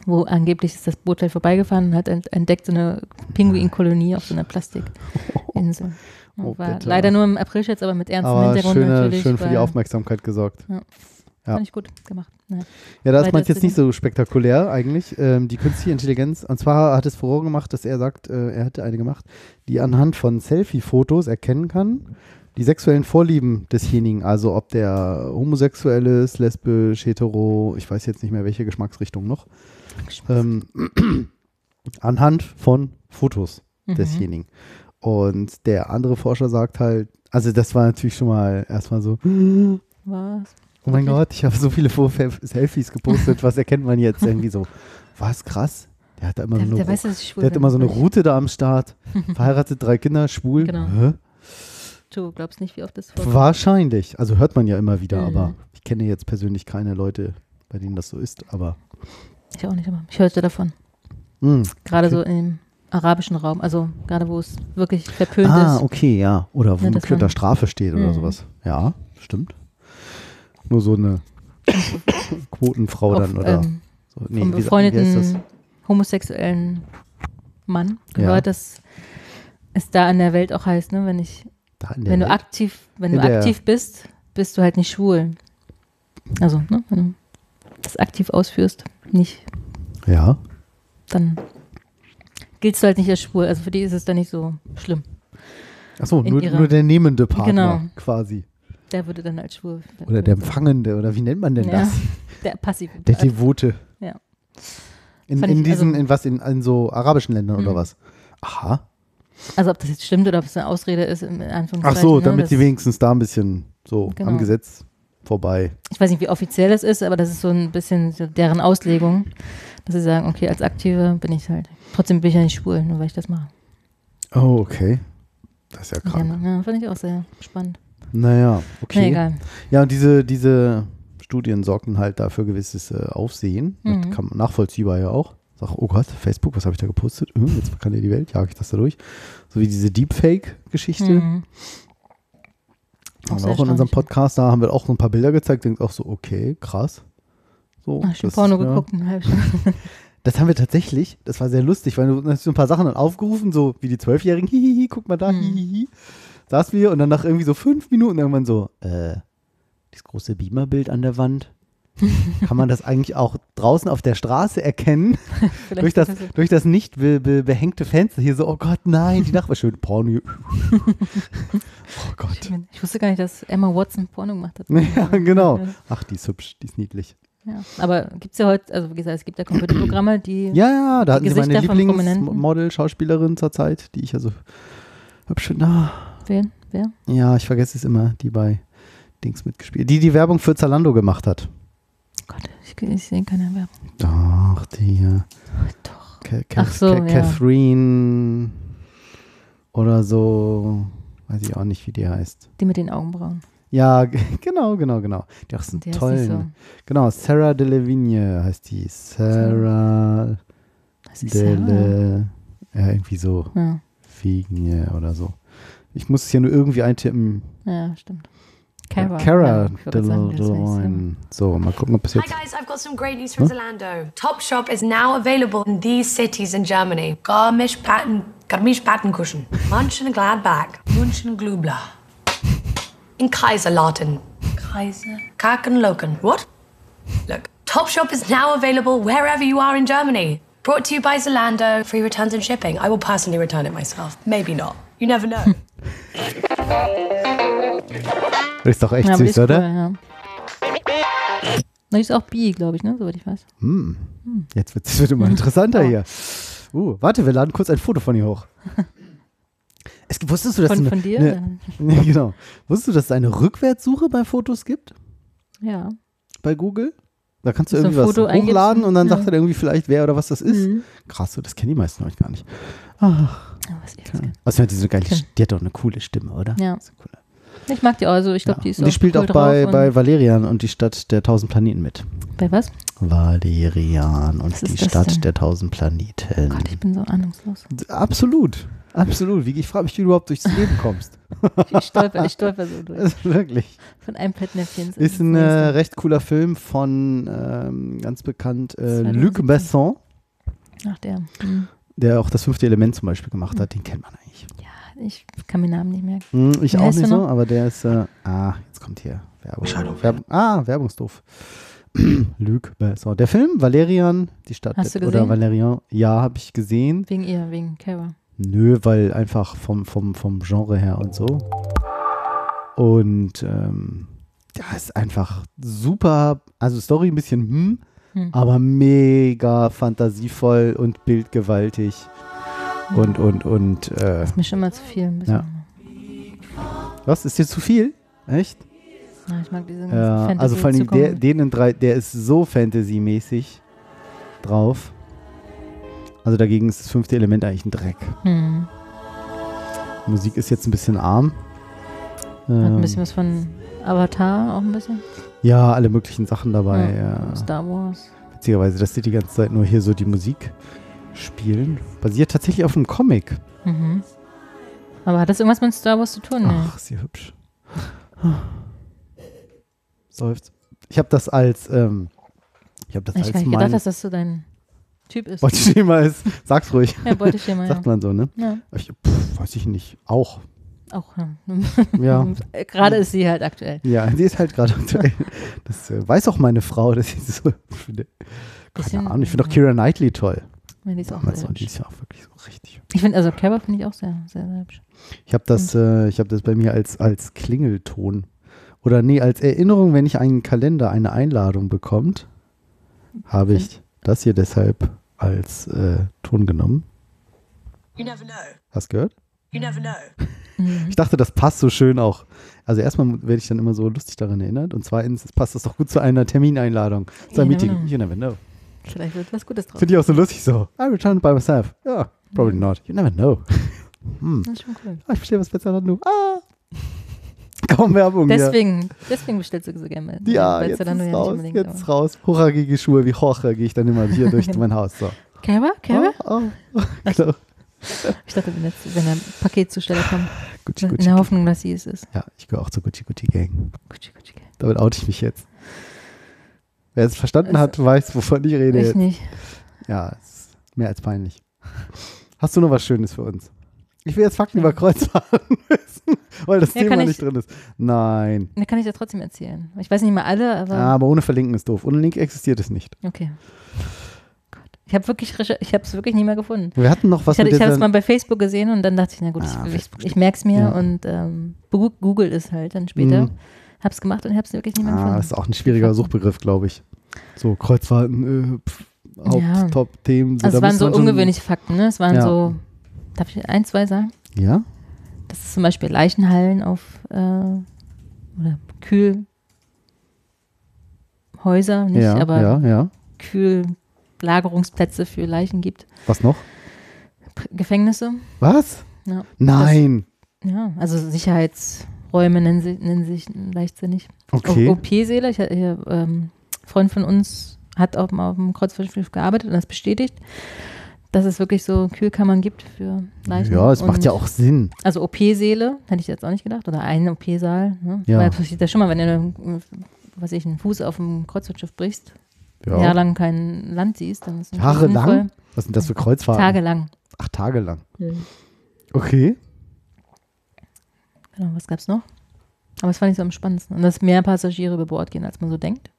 wo angeblich ist das Boot halt vorbeigefahren und hat ent- entdeckt so eine Pinguinkolonie auf so einer Plastikinsel. <laughs> Oh, war leider nur im April jetzt, aber mit ernstem Aber Hintergrund schöne, natürlich. schön für die Aufmerksamkeit gesorgt. Ja. Fand ich gut gemacht. Ja. Ja, da ist Weiter man jetzt nicht so spektakulär eigentlich. Ähm, die künstliche Intelligenz, und zwar hat es Furore gemacht, dass er sagt, äh, er hätte eine gemacht, die anhand von Selfie-Fotos erkennen kann, die sexuellen Vorlieben desjenigen, also ob der homosexuell ist, lesbisch, hetero, ich weiß jetzt nicht mehr welche Geschmacksrichtung noch, ähm, <clears throat> anhand von Fotos Mhm. desjenigen. Und der andere Forscher sagt halt, also das war natürlich schon mal erstmal so, Was? Oh mein Wirklich? Gott, ich habe so viele Selfies gepostet. Was erkennt man jetzt irgendwie so? Was krass? Der hat da immer Der, so eine, der weiß, schwul der hat immer so eine Route da am Start. <laughs> Verheiratet, drei Kinder, schwul. Genau. Hä? Du glaubst nicht, wie oft das vorkommt. Wahrscheinlich. Also hört man ja immer wieder, Mhm. aber ich kenne jetzt persönlich keine Leute, bei denen das so ist. Aber Ich auch nicht, aber ich hörte davon. mh. Gerade Okay. so im arabischen Raum, also gerade wo es wirklich verpönt ah, ist. okay, ja. Oder wo Ja, unter Strafe steht oder Mhm. sowas. Ja, stimmt. Nur so eine <coughs> Quotenfrau Auf, dann oder ähm, so. Nee, vom befreundeten homosexuellen Mann gehört, Ja. dass es da in der Welt auch heißt, ne, wenn ich, Wenn du Welt? aktiv, wenn In du aktiv bist, bist du halt nicht schwul. Also, ne, wenn du das aktiv ausführst, nicht, Ja. dann giltst du halt nicht als schwul. Also für die ist es dann nicht so schlimm. Achso, nur, nur der nehmende Partner Genau. quasi. Der würde dann als schwul. Oder der Empfangende, oder wie nennt man denn ja, das? <laughs> Der passive. Der Devote. Ja. In, in ich- diesen, also- in was, in, in so arabischen Ländern oder Mhm. was? Aha. Also ob das jetzt stimmt oder ob es eine Ausrede ist, in Anführungszeichen. Ach so, ne, damit sie wenigstens da ein bisschen so Genau. am Gesetz vorbei. ich weiß nicht, wie offiziell das ist, aber das ist so ein bisschen so deren Auslegung, dass sie sagen, okay, als Aktive bin ich halt, trotzdem bin ich ja nicht schwul, nur weil ich das mache. Oh, okay. Das ist ja Ja, krank. ja, fand ich auch sehr spannend. Naja, Na okay. egal. Ja, und diese, diese Studien sorgten halt dafür gewisses äh, Aufsehen. Mhm. Das kann man nachvollziehbar ja auch. Sag, oh Gott, Facebook, was habe ich da gepostet? Hm, jetzt kann ja die Welt, jage ich das da durch. So wie diese Deepfake-Geschichte. Mhm. Haben Auch wir auch in unserem. Podcast, da haben wir auch so ein paar Bilder gezeigt, denkt auch so, okay, krass. So, Ach, schon das, Porno ja. geguckt, eine. <laughs> Das haben wir tatsächlich, das war sehr lustig, weil du hast so ein paar Sachen dann aufgerufen, so wie die Zwölfjährigen, hihihi, guck mal da, Mhm. hihihi. Saßen wir und dann nach irgendwie so fünf Minuten irgendwann so, äh, das große Beamerbild an der Wand. <laughs> Kann man das eigentlich auch draußen auf der Straße erkennen? <laughs> Durch, das, durch das nicht be be behängte Fenster hier so, oh Gott, nein, die Nachbar schön Porno. <laughs> oh Gott. Ich wusste gar nicht, dass Emma Watson Porno gemacht hat. Ja, genau. Ach, die ist hübsch, die ist niedlich. Ja. Aber gibt es ja heute, also wie gesagt, es gibt ja Computerprogramme, die <clears throat> Ja, ja, da hatten sie meine. Lieblingsmodel, Schauspielerin zur Zeit, die ich also hübsch finde. Ah, Wen? Wer? Ja, ich vergesse es immer, die bei Dings mitgespielt. Die die Werbung für Zalando gemacht hat. Ich, ich sehe keine Werbung. Doch, die. Doch. Ca- Ca- Ach so, Ca- ja. Catherine oder so. Weiß ich auch nicht, wie die heißt. Die mit den Augenbrauen. Ja, <laughs> genau, genau, genau. Die auch Die heißt tollen. nicht so. Genau, Sarah Delevingne heißt die. Sarah ja. Dele. Ja, irgendwie so. Ja, Vigne oder so. Ich muss es hier nur irgendwie eintippen. ja, stimmt. Cara. Cara Ja, ich wollte sagen, das heißt, ja. Delevingne. So, mal gucken, ob es Hi guys, I've got some great news from Zalando. Topshop is now available in these cities in Germany. Garmisch-Patten, Garmisch-Partenkirchen, Mönchengladbach, Mönchengladbach. In Kaiserlauten. Kaiser? Kakenloken. What? Look, Topshop is now available wherever you are in Germany. Brought to you by Zalando. Free returns and shipping. I will personally return it myself. Maybe not. You never know. <laughs> Das ist doch echt Ja, süß, ist oder? Cool, ja. Die ist auch bi, glaube ich, ne? Soweit ich weiß. Hm. Jetzt wird es wird immer interessanter <laughs> hier. Uh, warte, wir laden kurz ein Foto von ihr hoch. <laughs> Es, wusstest du, dass Von, eine, von dir? Eine, <laughs> ja, genau. Wusstest du, dass es eine Rückwärtssuche bei Fotos gibt? Ja. Bei Google? Da kannst du So ein irgendwie was hochladen und dann ja. sagt er irgendwie vielleicht, wer oder was das ist. Mhm. Krass, so, das kennen die meisten euch gar nicht. Ja, was ich, jetzt Also, die, so geil, die, Okay. die hat doch eine coole Stimme, oder? Ja. Das ist cool. Ich mag die auch. Also ich glaube, Ja. die ist und die auch spielt cool auch bei, bei Valerian und die Stadt der tausend Planeten mit. Bei was? Valerian und Was die Stadt denn? der tausend Planeten. Gott, ich bin so ahnungslos. Absolut. Absolut. Wie, ich frage mich, wie du überhaupt durchs Leben kommst. <laughs> Ich stolper, ich stolper so <laughs> durch. Also wirklich. Von einem Fettnäpfchen. Ist ein äh, recht cooler Film von ähm, ganz bekannt äh, 2017. Luc Besson, Ach, der. Hm. der auch das fünfte Element zum Beispiel gemacht hat. Den kennt man eigentlich. Ich kann mir Namen nicht merken. Hm, ich Wie auch nicht so, noch? aber der ist. Äh, ah, jetzt kommt hier Werbung. Werbung ah, Werbungsdoof. <clears throat> Luc Besson. Der Film Valerian, die Stadt Hast du oder gesehen? Valerian, ja, habe ich gesehen. Wegen ihr, wegen Kara. Nö, weil einfach vom, vom, vom Genre her und so. Und ähm, ja, ist einfach super, also Story ein bisschen hm, Hm. aber mega fantasievoll und bildgewaltig. Und, und, und, äh, Ist mir schon mal zu viel. Ein bisschen. Ja. was, ist dir zu viel? Echt? Ja, ich mag diese ganzen Ja, Fantasy also vor allem der, den in drei, der ist so Fantasy-mäßig drauf. Also dagegen ist das fünfte Element eigentlich ein Dreck. Hm. Musik ist jetzt ein bisschen arm. Hat ein Ähm, bisschen was von Avatar auch ein bisschen. Ja, alle möglichen Sachen dabei. Ja, Ja. Star Wars. Witzigerweise, dass die die ganze Zeit nur hier so die Musik spielen. Basiert tatsächlich auf einem Comic. Mhm. Aber hat das irgendwas mit Star Wars zu tun? Nee. Ach, ist sie hübsch. Seufzt. Ich habe das als, ähm, ich habe das ich als gar nicht mein, gedacht, dass das so dein Typ ist. Beuteschema ist. Sag's ruhig. Ja, Beuteschema, <laughs> ja. Sagt man so, ne? Ja, Ich, pff, weiß ich nicht. Auch. auch. Ja. <laughs> Ja. <laughs> Gerade ist sie halt aktuell. Ja, die ist halt gerade aktuell. Das äh, weiß auch meine Frau, dass ich so finde. Keine Ahnung, ich finde auch Kira Knightley toll. Ja, die ist auch Damals sehr die hübsch. ist ja auch wirklich so richtig. Ich finde, also Cara finde ich auch sehr, sehr, sehr hübsch. Ich habe das, äh, ich habe das bei mir als, als Klingelton. Oder nee, als Erinnerung, wenn ich einen Kalender eine Einladung bekommt, habe ich das hier deshalb als äh, Ton genommen. You never know. Hast du gehört? You never know. Mhm. Ich dachte, das passt so schön auch. Also erstmal werde ich dann immer so lustig daran erinnert und zweitens passt das doch gut zu einer Termineinladung, zu einem Meeting. You never know. Vielleicht wird was Gutes draus. Finde ich auch so lustig so. I returned by myself. Ja, probably not. You never know. <laughs> Hm. Das ist schon cool. Ah, ich verstehe, was besser du. Ah. <laughs> Kaum Werbung hier. Deswegen, deswegen bestellst du so gerne. bei- Ja, jetzt ist ja raus, jetzt aber- raus. Hochhackige Schuhe wie Jorge gehe ich dann immer hier durch <laughs> mein Haus. So. Cara? Cara? Oh, oh. Genau. Ich dachte, wenn, jetzt, wenn ein Paketzusteller kommt, Gucci, in Gucci. der Hoffnung, dass sie es ist. Ja, ich gehöre auch zur Gucci Gucci Gang. Gucci, Gucci, Gucci. Damit oute ich mich jetzt. Wer es verstanden Es- hat, weiß, wovon ich rede Ich jetzt. nicht. Ja, es ist mehr als peinlich. Hast du noch was Schönes für uns? Ich will jetzt Fakten über Kreuzfahrten wissen, weil das Ja, Thema kann nicht ich- drin ist. Nein. Ne, kann ich ja trotzdem erzählen. Ich weiß nicht mal alle, aber Ah, aber ohne Verlinken ist doof. Ohne Link existiert es nicht. okay. Gott. Ich habe wirklich, ich habe es wirklich nie mehr gefunden. Wir hatten noch was ich hatte, ich habe es mal bei Facebook gesehen und dann dachte ich, na gut, Ah, ich, ich, ich merke es mir Ja. und ähm, google es halt dann später. Mhm. Hab's gemacht und hab's wirklich nicht mehr Ah, gefunden. das ist auch ein schwieriger Suchbegriff, glaube ich. So, Kreuzfahrten, äh, pff, Ja. Haupt-Top-Themen. also es waren so ungewöhnliche Fakten, ne? Es waren Ja. so, darf ich ein, zwei sagen? Ja? Das ist zum Beispiel Leichenhallen auf äh, oder Kühlhäuser, nicht, ja, aber ja, ja. Kühllagerungsplätze für Leichen gibt. Was noch? P Gefängnisse. Was? Ja. Nein. Ja, also Sicherheitsräume nennen, sie, nennen sich leichtsinnig. Okay. O- OP-Säle, ich, äh, ähm, Freund von uns hat auf, dem- auf dem Kreuzfahrtschiff gearbeitet und das bestätigt, dass es wirklich so Kühlkammern gibt für Leichen. Ja, es macht ja auch Sinn. Also OP-Säle, hätte ich jetzt auch nicht gedacht, oder ein OP-Saal. Ne? Ja. Weil das passiert ja schon mal, wenn du, äh, was ich, einen Fuß auf dem Kreuzfahrtschiff brichst, Ja. jahrelang kein Land siehst, dann ist es Jahrelang? Was sind das für Kreuzfahrten? Tagelang. Ach, tagelang. Mhm. Okay. Genau, was gab's noch? Aber das fand ich so am spannendsten. Und dass mehr Passagiere über Bord gehen, als man so denkt.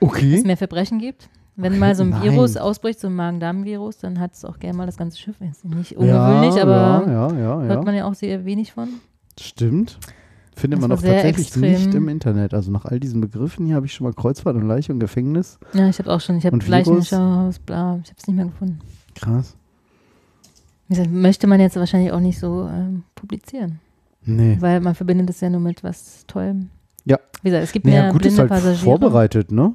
Dass es Okay. mehr Verbrechen gibt. Wenn Okay, mal so ein nein. Virus ausbricht, so ein Magen-Darm-Virus, dann hat es auch gerne mal das ganze Schiff. Ist nicht ungewöhnlich, ja, aber Ja, ja, hört man ja auch sehr wenig von. Stimmt. Findet Das man sehr tatsächlich extrem. nicht im Internet. Also nach all diesen Begriffen hier habe ich schon mal Kreuzfahrt und Leiche und Gefängnis. Ja, ich habe auch schon, ich habe? Leichenschauhaus, bla, ich habe es nicht mehr gefunden. Krass. Wie gesagt, möchte man jetzt wahrscheinlich auch nicht so ähm, publizieren, Nee. weil man verbindet es ja nur mit was Tollem. Ja. Wie gesagt, es gibt Naja, mehr gut ist blinde halt Passagiere. vorbereitet, ne?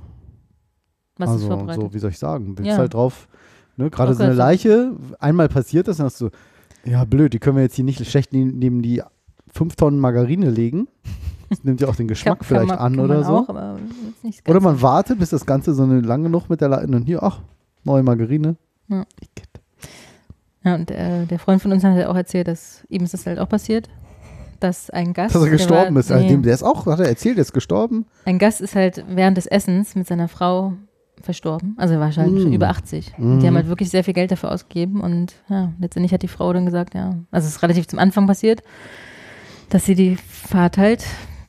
Was ist also, vorbereitet? so, wie soll ich sagen? Bist Ja. halt drauf, ne? Gerade Auch so eine Leiche, einmal passiert das, dann hast du, ja, blöd, die können wir jetzt hier nicht schlecht neben, die fünf Tonnen Margarine legen. Das nimmt ja auch den Geschmack Kann- vielleicht man, an oder so. Auch, Oder man wartet, bis das Ganze so eine lang genug mit der Leiche und hier, ach, neue Margarine. Ja. Ja, und äh, der Freund von uns hat halt auch erzählt, dass ihm ist das halt auch passiert, dass ein Gast. Dass er gestorben war, ist. Also nee, dem- Der ist auch, hat er erzählt, der ist gestorben. Ein Gast ist halt während des Essens mit seiner Frau verstorben. Also er war halt Mm. schon über 80. Und die haben halt wirklich sehr viel Geld dafür ausgegeben. Und ja, letztendlich hat die Frau dann gesagt, ja, also es ist relativ zum Anfang passiert, dass sie die Fahrt halt,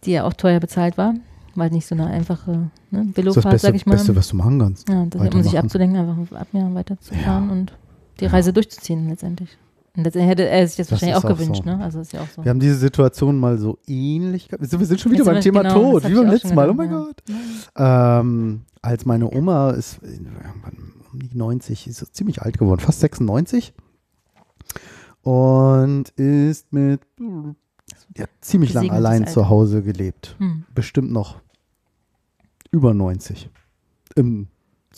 die ja auch teuer bezahlt war, weil nicht so eine einfache ne, Das das Billofahrt, sag ich mal. Beste, was du machen kannst. Ja, das, um sich abzulenken, einfach ab, ja, weiterzufahren und die Reise durchzuziehen letztendlich. Und letztendlich hätte er sich das, Das wahrscheinlich auch auch gewünscht, so. ne? Also ist ja auch so. Wir haben diese Situation mal so ähnlich gehabt. Wir sind schon wieder Jetzt beim Thema genau, Tod, wie beim letzten Mal. Oh mein ja. Gott. Ähm, als meine Oma ist irgendwann um die 90, ist ziemlich alt geworden, fast 96. Und ist mit ja, ziemlich lang Gesegnetes allein zu Hause gelebt. Hm. Bestimmt noch über 90. Im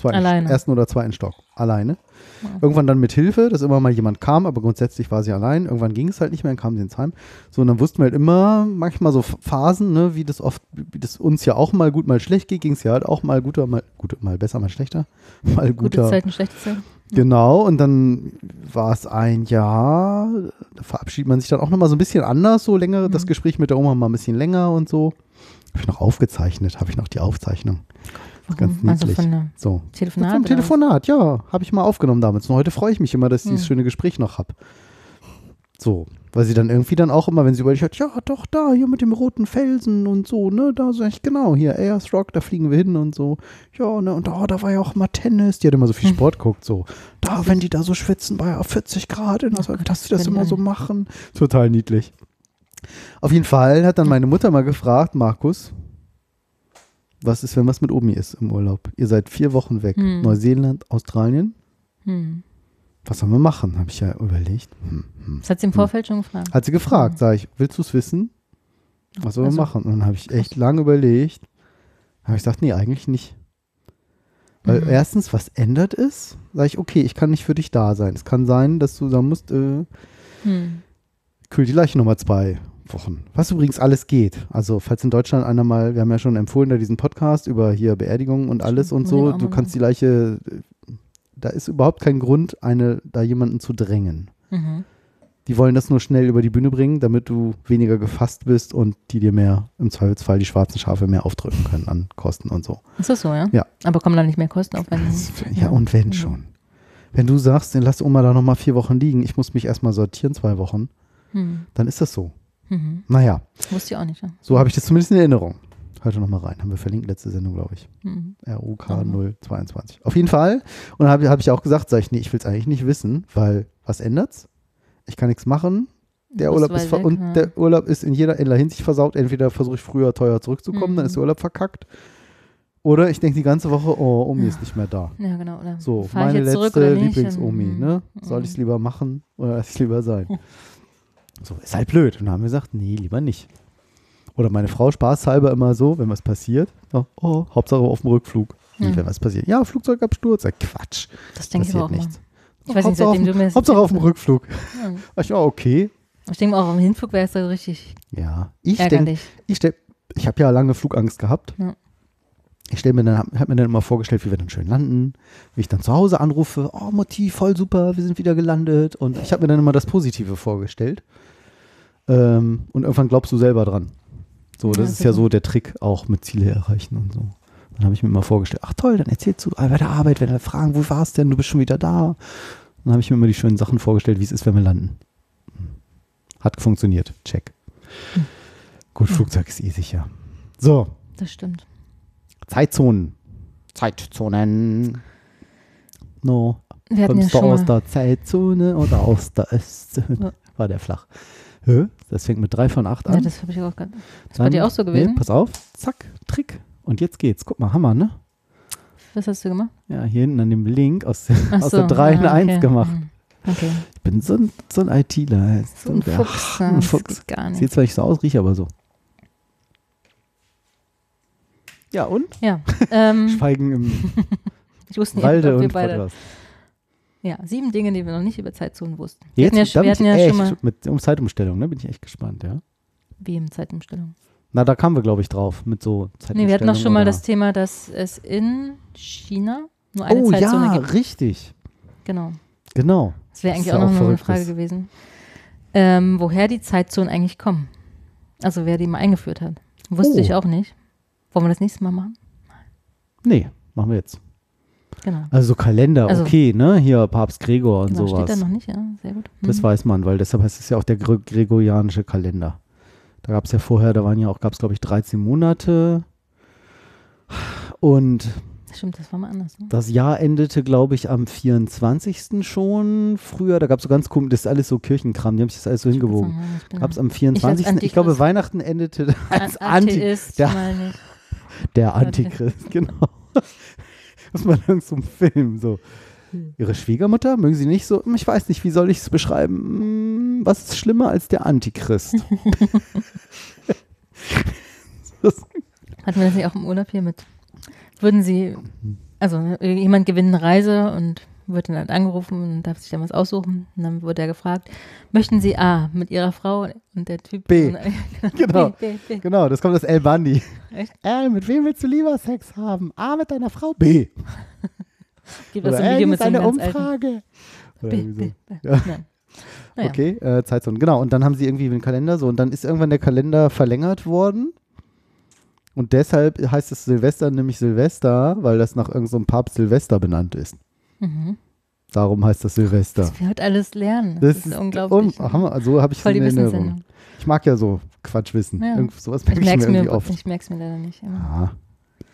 zweiten, Alleine. ersten oder zweiten Stock. Alleine. Ja. Irgendwann dann mit Hilfe, dass immer mal jemand kam, aber grundsätzlich war sie allein. Irgendwann ging es halt nicht mehr, dann kam sie ins Heim. So, und dann wussten wir halt immer, manchmal so Phasen, ne, wie das oft, wie das uns ja auch mal gut, mal schlecht geht, ging es ja halt auch mal guter, mal, gut, mal besser, mal schlechter. <laughs> Mal Gute guter. Zeiten, schlechte Zeiten. Genau, und dann war es ein Jahr, da verabschiedet man sich dann auch nochmal so ein bisschen anders, so längere, das Mhm. Gespräch mit der Oma mal ein bisschen länger und so. Habe ich noch aufgezeichnet, habe ich noch die Aufzeichnung. Ganz Warum? Also niedlich. von der So. Telefonat? Vom? Telefonat, ja, habe ich mal aufgenommen damals. Und heute freue ich mich immer, dass ich dieses Hm. schöne Gespräch noch habe. So, weil sie dann irgendwie dann auch immer, wenn sie überlegt hat, ja, doch, da, hier mit dem roten Felsen und so, ne, da sag ich, genau, hier, Ayers Rock, da fliegen wir hin und so. Ja, ne, und da, da war ja auch mal Tennis, die hat immer so viel Hm. Sport geguckt, so. Da, wenn die da so schwitzen, bei ja 40 Grad, Oh Gott, dass sie das immer so machen. Total niedlich. Auf jeden Fall hat dann meine Mutter mal gefragt, Markus, was ist, wenn was mit Omi ist im Urlaub? Ihr seid vier Wochen weg. Hm. Neuseeland, Australien. Hm. Was sollen wir machen? Habe ich ja überlegt. Hm, hm. Das hat sie im Vorfeld schon gefragt. Hat sie gefragt, sage ich, willst du es wissen? Was sollen wir Also, machen? Und dann habe ich echt lange überlegt. Habe ich gesagt, nee, eigentlich nicht. Weil Mhm. erstens, was ändert es? Sage ich, okay, ich kann nicht für dich da sein. Es kann sein, dass du sagen musst, äh, Hm. kühl die Leiche nochmal zwei Wochen. Was übrigens alles geht. Also, falls in Deutschland einer mal, wir haben ja schon empfohlen, da diesen Podcast über hier Beerdigungen und alles Stimmt, und so, du kannst die Leiche, da ist überhaupt kein Grund, eine, da jemanden zu drängen. Mhm. Die wollen das nur schnell über die Bühne bringen, damit du weniger gefasst bist und die dir mehr, im Zweifelsfall die schwarzen Schafe mehr aufdrücken können an Kosten und so. Ist das so, ja? Ja. Aber kommen da nicht mehr Kosten auf, wenn. Ja, und wenn Mhm. schon. Wenn du sagst, dann lass Oma da nochmal vier Wochen liegen, ich muss mich erstmal sortieren, zwei Wochen, Hm. dann ist das so. Mhm. Naja, Wusste ich auch nicht. Ja. so habe ich das zumindest in Erinnerung. Heute nochmal rein. Haben wir verlinkt, letzte Sendung, glaube ich. Mhm. RUK Mhm. 022. Auf jeden Fall. Und dann habe hab ich auch gesagt, sag ich, nee, ich will es eigentlich nicht wissen, weil was ändert's? Ich kann nichts machen. Der Urlaub ist weg, und ja. der Urlaub ist in jeder, in Hinsicht versaut. Entweder versuche ich früher teuer zurückzukommen, dann Mhm. ist der Urlaub verkackt. Oder ich denke die ganze Woche, oh, Omi ist nicht mehr da. Ja, genau. Oder So, meine letzte? Lieblings-Omi, ne? Soll Mhm. ich es lieber machen oder lass ich es lieber sein? <laughs> So, ist halt blöd. Und dann haben wir gesagt, nee, lieber nicht. Oder meine Frau spaßhalber immer so, wenn was passiert, oh, oh Hauptsache auf dem Rückflug. Ja. wenn was passiert? Ja, Flugzeugabsturz. Ja, Quatsch. Das denke ich auch nichts. mal. Ich weiß nicht, Hauptsache auf, seitdem du mir Hauptsache auf dem Rückflug. Ja. Ach ja, okay. Ich denke mal, auch am Hinflug wäre es da richtig Ja, ich denke, ich, stell- ich habe ja lange Flugangst gehabt. Ja. Ich stelle mir dann, habe hab mir dann immer vorgestellt, wie wir dann schön landen, wie ich dann zu Hause anrufe, oh Mutti, voll super, wir sind wieder gelandet. Und ich habe mir dann immer das Positive vorgestellt. Ähm, und irgendwann glaubst du selber dran. So, das Ja, ist ja super. so der Trick auch mit Ziele erreichen und so. Dann habe ich mir immer vorgestellt, ach toll, dann erzählst du bei der Arbeit, wenn er fragen, wo warst denn, du bist schon wieder da. Dann habe ich mir immer die schönen Sachen vorgestellt, wie es ist, wenn wir landen. Hat funktioniert, check. Hm. Gut, Flugzeug ist eh sicher. So, Das stimmt. Zeitzonen. Zeitzonen. No. Wir hatten ja Kommst du schon aus mal, der Zeitzone oder aus der Ostzone? Ja. War der flach. Hä? Das fängt mit 3 von 8 an. ja, das habe ich auch. Ist bei Dann- dir auch so gewesen? Nee, pass auf. Zack, Trick. Und jetzt geht's. Guck mal, Hammer, ne? Was hast du gemacht? Ja, hier hinten an dem Link aus, der- Ach aus so, der 3 in ja, 1 okay. gemacht. Mhm. Okay. Ich bin so ein, so ein ITler. So ein Fuchs. <laughs> ein ja, das Fuchs. gar nicht. Sieht zwar nicht so aus, riecht aber so. Ja, und? Ja. Ähm, <laughs> Schweigen im <laughs> ich wusste nicht, Walde ob wir und beide. Podcast. Ja, sieben Dinge, die wir noch nicht über Zeitzonen wussten. Wir Jetzt, hatten ja, wir hatten ja echt, schon mal. mit um Zeitumstellung, ne, bin ich echt gespannt, ja. Wie im Zeitumstellung. Na, da kamen wir, glaube ich, drauf, mit so Zeitumstellung. Nee, wir hatten auch schon mal das Thema, dass es in China nur eine Oh Zeitzone ja, gibt. richtig. Genau. Genau. Das wäre Das eigentlich ist auch ja noch eine Frage das- gewesen. Ähm, woher die Zeitzonen eigentlich kommen. Also wer die mal eingeführt hat. Wusste Oh. ich auch nicht. Wollen wir das nächste Mal machen? Nee, machen wir jetzt. Genau. Also so Kalender, Also- okay, ne? Hier Papst Gregor und genau sowas. steht da noch nicht, ja. Sehr gut. Das Mhm. weiß man, weil deshalb heißt es ja auch der Gre gregorianische Kalender. Da gab es ja vorher, da waren ja auch, gab es glaube ich 13 Monate. Und Stimmt, das war mal anders. Ne? das Jahr endete, glaube ich, am 24. schon. Früher, da gab es so ganz komisch, das ist alles so Kirchenkram, die haben sich das alles so hingewogen. Ja, ich bin Gab es am 24. Ich, glaube, Antichrist. Weihnachten endete als An- Anti Atheist, der- ich. <laughs> der Antichrist, <laughs> genau. Man irgend so einem Film so. Hm. Ihre Schwiegermutter, mögen Sie nicht so? Hm, Ich weiß nicht, wie soll ich es beschreiben? Hm, Was ist schlimmer als der Antichrist? <laughs> das, Hatten wir das nicht auch im Urlaub hier mit? Würden Sie, also äh, jemand gewinnt eine Reise und wird dann halt angerufen und darf sich dann was aussuchen. Und dann wurde er gefragt, möchten Sie A mit Ihrer Frau und der Typ B. Und, <laughs> Genau. B, B, B. genau, das kommt aus El Bandi. Echt? Äh, mit wem willst du lieber Sex haben? A, mit deiner Frau? B. Gibt das ein Video mit ist so einem eine alten Umfrage. Oder B, B. B. Ja. Ja. <laughs> Naja. Okay, äh, Zeitzone. Genau, und dann haben sie irgendwie einen Kalender so und dann ist irgendwann der Kalender verlängert worden. Und deshalb heißt es Silvester nämlich Silvester, weil das nach irgendeinem so einem Papst Silvester benannt ist. Mhm. Darum heißt das Silvester. Das wir heute alles lernen. Das, ist unglaublich. Um, Hammer, also habe ich es in Erinnerung. Ich mag ja so Quatschwissen. Ja. Irgend, sowas Ich merke ich, merke mir es irgendwie mir, oft. ich merk's mir leider nicht. immer. Ah.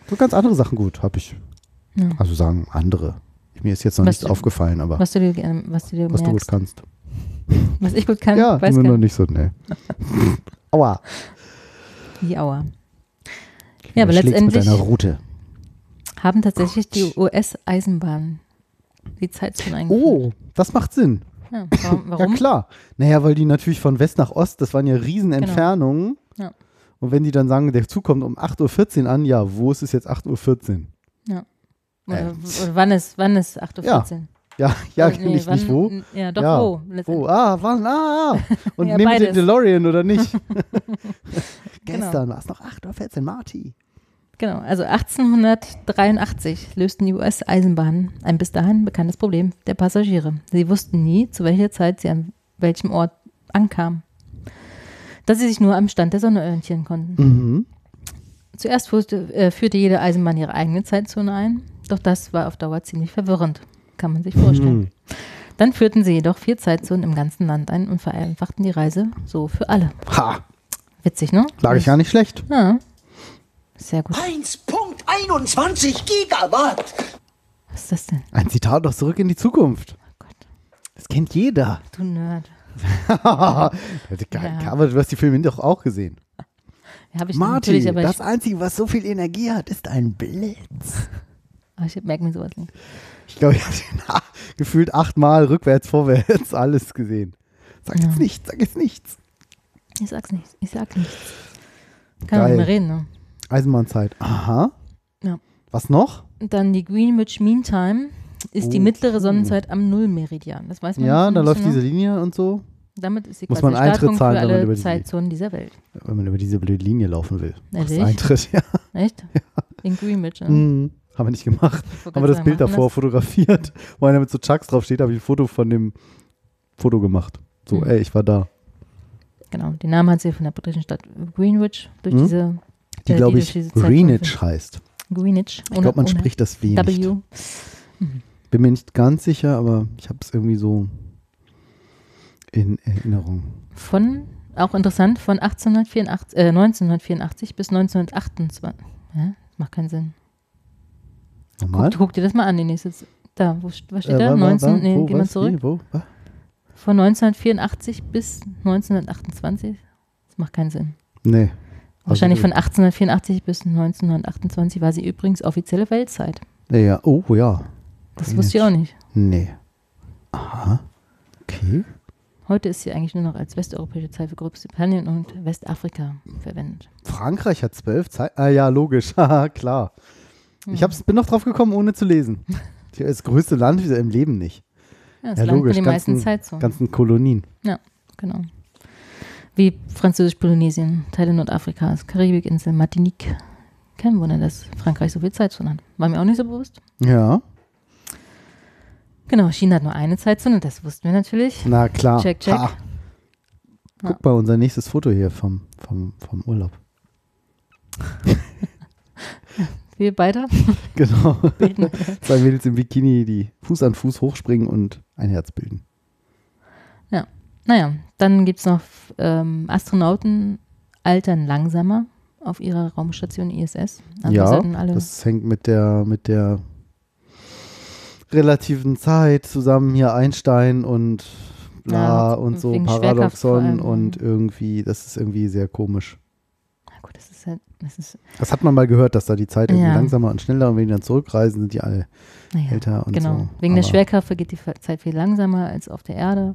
So ganz andere Sachen gut, habe ich. Ja. Also sagen andere. Mir ist jetzt noch Was nichts du- aufgefallen, aber was, Was du dir was du dir du gut kannst. Was ich gut kann, ja, weiß nur noch nicht so, ne. <laughs> Aua. Die Aua. Ja, aber letztendlich mit deiner Route. haben tatsächlich die US-Eisenbahnen die Zeitzone eingeführt. Oh, das macht Sinn. Ja, warum? <laughs> Ja, klar. Naja, weil die natürlich von West nach Ost, das waren ja riesen Entfernungen. Genau. Ja. Und wenn die dann sagen, der Zug kommt um 8.14 Uhr an, ja, wo ist es jetzt 8.14 Uhr? Oder, Äh, oder wann ist, wann ist 8.14 Ja, Uhr? Ja, ja, Oder, nee, nicht, nicht wann- wo. Ja, doch ja. wo. Wo? Ah, wann? Ah. <laughs> Und Ja, nehmen den. DeLorean oder nicht? <laughs> Genau. Gestern war es noch 8.14 Uhr, Marty. Genau, also 1883 lösten die US-Eisenbahnen ein bis dahin bekanntes Problem der Passagiere. Sie wussten nie, zu welcher Zeit sie an welchem Ort ankamen. Dass sie sich nur am Stand der Sonne orientieren konnten. Mhm. Zuerst führte, äh, führte jede Eisenbahn ihre eigene Zeitzone ein, doch das war auf Dauer ziemlich verwirrend, kann man sich vorstellen. Mhm. Dann führten sie jedoch vier Zeitzonen im ganzen Land ein und vereinfachten die Reise so für alle. Ha, Witzig, ne? lag ich ja nicht schlecht. Ja. Sehr gut. 1.21 Gigawatt. Was ist das denn? Ein Zitat noch zurück in die Zukunft. Oh Gott, Das kennt jeder. du Nerd. <laughs> aber Ja. du hast die Filme doch auch gesehen. Ja, ich Marty, natürlich, aber das ich, Einzige, was so viel Energie hat, ist ein Blitz. <laughs> aber ich merke mir sowas nicht. Ich glaube, ich habe den <laughs> gefühlt achtmal rückwärts, vorwärts alles gesehen. Sag Ja. jetzt nichts, sag jetzt nichts. Ich sag's nicht. Ich sag nichts. Kann Geil. man nicht mehr reden, ne? Eisenbahnzeit. Aha. Ja. Was noch? Und dann die Greenwich Mean Time ist die Oh. mittlere Sonnenzeit am Nullmeridian. Das weiß man Ja, da läuft bisschen, diese? Linie und so, Damit ist sie Muss quasi man Eintritt zahlen, für wenn man alle über die- Zeitzonen dieser Welt. wenn man über diese blöde Linie laufen will. Ehrlich? Eintritt, <laughs> ja. Echt? In Greenwich. Ja. Mhm. Haben wir nicht gemacht. Haben wir das Bild davor fotografiert, <laughs> wo einer mit so Chucks draufsteht, habe ich ein Foto von dem Foto gemacht. So, Mhm. ey, ich war da. Das? Genau. Den Namen hat sie von der britischen Stadt Greenwich durch Mhm. diese. Die, äh, glaube ich, Greenwich heißt. Greenwich. Ich glaube, man spricht das W nicht. W. Bin mir nicht ganz sicher, aber ich habe es irgendwie so in Erinnerung. Von, auch interessant, von 1884, äh, 1984 bis 1928. Ja, macht keinen Sinn. Normal? Guck, guck dir das mal an, die nächste. Da, wo, was steht Äh, da? wa- wa- 19, wa- nee, wo, geh mal zurück. Wie, wo? Von 1984 bis 1928. Das macht keinen Sinn. Nee. Wahrscheinlich Also, von 1884 bis 1928 war sie übrigens offizielle Weltzeit. Ja. Oh, ja. Das wusste ich auch nicht. Nee. Aha. Okay. Heute ist sie eigentlich nur noch als westeuropäische Zeit für Großbritannien und Westafrika verwendet. Frankreich hat zwölf Zeit. Ah ja, logisch. <laughs> Klar. Hm. Ich hab's, bin noch drauf gekommen, ohne zu lesen. <laughs> Das größte Land wieder im Leben nicht. Ja, das Ja, Land logisch. mit den meisten ganzen, Zeitzonen. ganzen Kolonien. Ja, genau. Wie Französisch-Polynesien, Teile Nordafrikas, Karibikinsel, Martinique. Kein Wunder, dass Frankreich so viel Zeitzonen hat. War mir auch nicht so bewusst. Ja. Genau, China hat nur eine Zeitzone, das wussten wir natürlich. Na klar. Check, check. Ha. Guck mal, unser nächstes Foto hier vom, vom, vom Urlaub. <laughs> Wir beide. <laughs> Genau. Zwei Mädels im Bikini, die Fuß an Fuß hochspringen und ein Herz bilden. Naja, dann gibt es noch ähm, Astronauten altern langsamer auf ihrer Raumstation ISS. Also ja, das hängt mit der, mit der relativen Zeit zusammen. Hier Einstein und bla Ja, und so Paradoxon und irgendwie, das ist irgendwie sehr komisch. Gut, das ist halt, das ist, Das hat man mal gehört, dass da die Zeit irgendwie Ja. langsamer und schneller und wenn die dann zurückreisen, sind die alle naja, älter und genau. so. Wegen der Aber- Schwerkraft vergeht die Zeit viel langsamer als auf der Erde.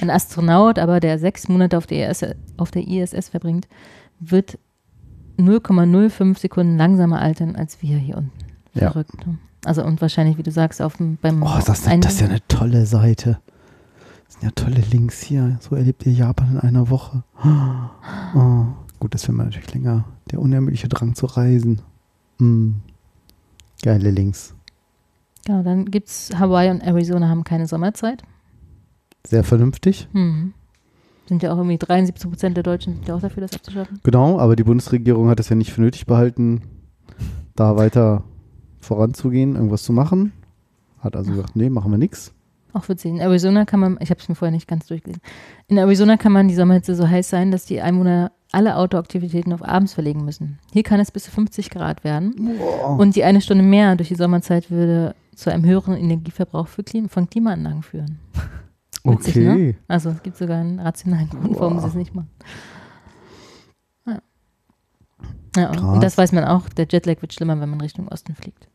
Ein Astronaut, aber der sechs Monate auf der, ISS, auf der ISS verbringt, wird 0,05 Sekunden langsamer altern als wir hier unten. Ja. Verrückt. ne? Also und wahrscheinlich, wie du sagst, auf dem, beim Oh, ist das, ein- das ist ja eine tolle Seite. Das sind ja tolle Links hier. So erlebt ihr Japan in einer Woche. <gasps> Oh, gut, das wäre natürlich länger. Der unermüdliche Drang zu reisen. Hm. Geile Links. Genau, dann gibt es Hawaii und Arizona haben keine Sommerzeit. Sehr vernünftig. Hm. Sind ja auch irgendwie 73 Prozent der Deutschen sind ja auch dafür, das abzuschaffen. Genau, aber die Bundesregierung hat es ja nicht für nötig behalten, da weiter voranzugehen, irgendwas zu machen. Hat also gesagt, nee, machen wir nichts. Auch witzig. In Arizona kann man, ich habe es mir vorher nicht ganz durchgelesen. In Arizona kann man die Sommerhitze so heiß sein, dass die Einwohner alle Outdoor-Aktivitäten auf abends verlegen müssen. Hier kann es bis zu 50 Grad werden. Und die eine Stunde mehr durch die Sommerzeit würde zu einem höheren Energieverbrauch für Klima, von Klimaanlagen führen. <laughs> Witzig, Okay. Ne? Also es gibt sogar einen rationalen Grund, warum sie es nicht machen. Ja. Ja, und, das weiß man auch, der Jetlag wird schlimmer, wenn man Richtung Osten fliegt.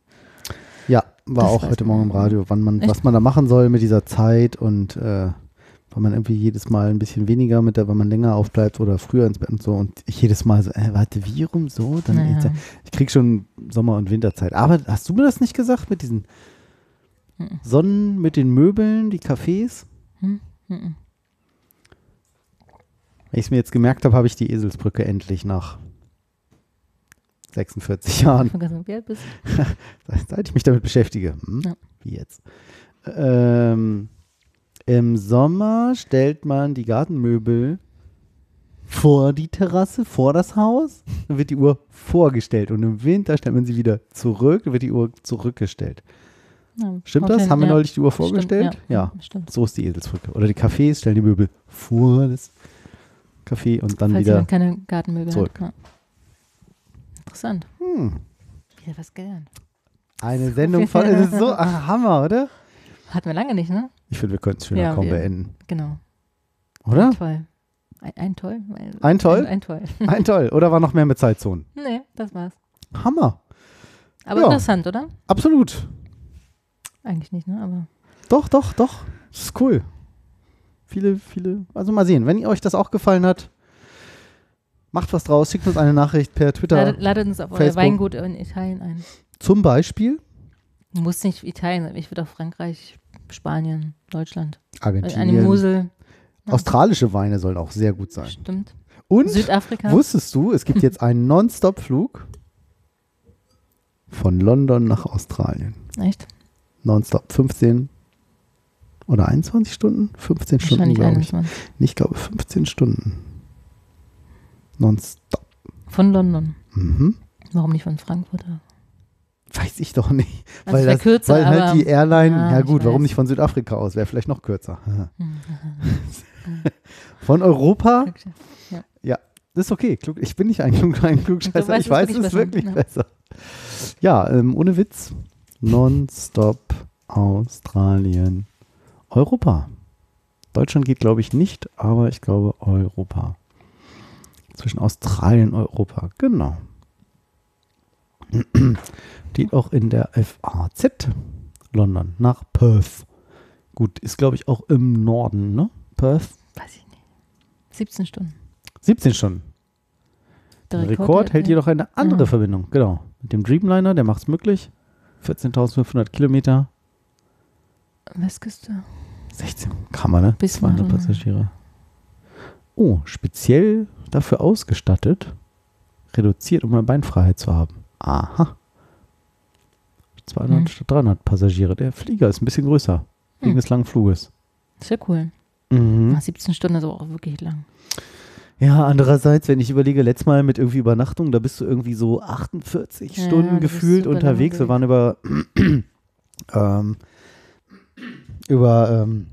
Ja, war Das auch heute. Morgen im Radio, wann man, Echt? was man da machen soll mit dieser Zeit und äh, weil man irgendwie jedes Mal ein bisschen weniger mit der, weil man länger aufbleibt oder früher ins Bett und so und ich jedes Mal so, äh, warte, wie rum so? Dann Naja. jetzt, ich krieg schon Sommer- und Winterzeit. Aber hast du mir das nicht gesagt mit diesen Mhm. Sonnen, mit den Möbeln, die Cafés? Mhm. Wenn ich es mir jetzt gemerkt habe, habe ich die Eselsbrücke endlich nach 46 <laughs> Jahren. Ich Seit <laughs> seit ich mich damit beschäftige. Hm? Ja. Wie jetzt? Ähm, Im Sommer stellt man die Gartenmöbel vor die Terrasse, vor das Haus. Dann wird die Uhr vorgestellt. Und im Winter stellt man sie wieder zurück. Dann wird die Uhr zurückgestellt. Ja, Stimmt das? hin, Haben wir ja. neulich die Uhr Stimmt, vorgestellt? ja. ja. Stimmt. So ist die Eselsbrücke. Oder die Cafés stellen die Möbel vor das Café und dann Falls wieder. keine Gartenmöbel zurück. hat. Interessant. Hm, Wieder was gelernt. eine Sendung von. Es ist so ah, Hammer, oder? Hatten wir lange nicht, ne? Ich finde, wir könnten es schöner Ja, kaum wir- beenden. Genau. Oder? Ein Toll. Ein, ein Toll? Ein Toll? Ein, ein Toll. <laughs> Ein toll. Oder war noch mehr mit Zeitzonen? nee, das war's. Hammer. Aber Ja. interessant, oder? Absolut. Eigentlich nicht, ne? Aber Doch, doch, doch. Das ist cool. Viele, viele. Also mal sehen, wenn ihr euch das auch gefallen hat, macht was draus, schickt uns eine Nachricht per Twitter. ladet, ladet uns auf euer Facebook. Weingut in Italien ein. Zum Beispiel Muss nicht Italien sein. Ich würde auch Frankreich, Spanien, Deutschland. Eine Argentinien. Mosel. Ja. Australische Weine sollen auch sehr gut sein. Stimmt. Und Südafrika. wusstest du, es gibt jetzt einen Non-Stop-Flug von London nach Australien. Echt? Nonstop 15 oder 21 Stunden? 15 Stunden, glaube ich. 21. Ich glaube 15 Stunden. Nonstop. Von London. Mhm. Warum nicht von Frankfurt? Weiß ich doch nicht. Also weil das, kürzer, weil halt die Airline, Ja, ja, gut, warum nicht von Südafrika aus? Wäre vielleicht noch kürzer. Hm. <laughs> von Europa? Ja. Ja, das ist okay. Ich bin nicht ein, Klug, ein Klugscheißer. weißt Ich weiß es besser. wirklich Ja. besser. Ja, ähm, ohne Witz. Nonstop Australien. Europa. Deutschland geht, glaube ich, nicht, aber ich glaube Europa. Zwischen Australien und Europa, genau. Steht auch in der FAZ. London nach Perth. Gut, ist, glaube ich, auch im Norden, ne? Perth. Weiß ich nicht. 17 Stunden. 17 Stunden. Der Rekord, hält jedoch eine andere Ah. Verbindung. Genau. Mit dem Dreamliner, der macht es möglich. 14.500 Kilometer. Westküste. 16 Kammer, ne? Bis 200 nach- Passagiere. Oh, speziell dafür ausgestattet, reduziert, um mehr Beinfreiheit zu haben. Aha. 200 Hm. statt 300 Passagiere. Der Flieger ist ein bisschen größer. wegen des langen Fluges. Ja cool. Mhm. Nach 17 Stunden ist aber auch wirklich lang. Ja, andererseits, wenn ich überlege, letztes Mal mit irgendwie Übernachtung, da bist du irgendwie so 48 Ja, Stunden gefühlt unterwegs. Wir waren über, <clears throat> ähm, über, ähm,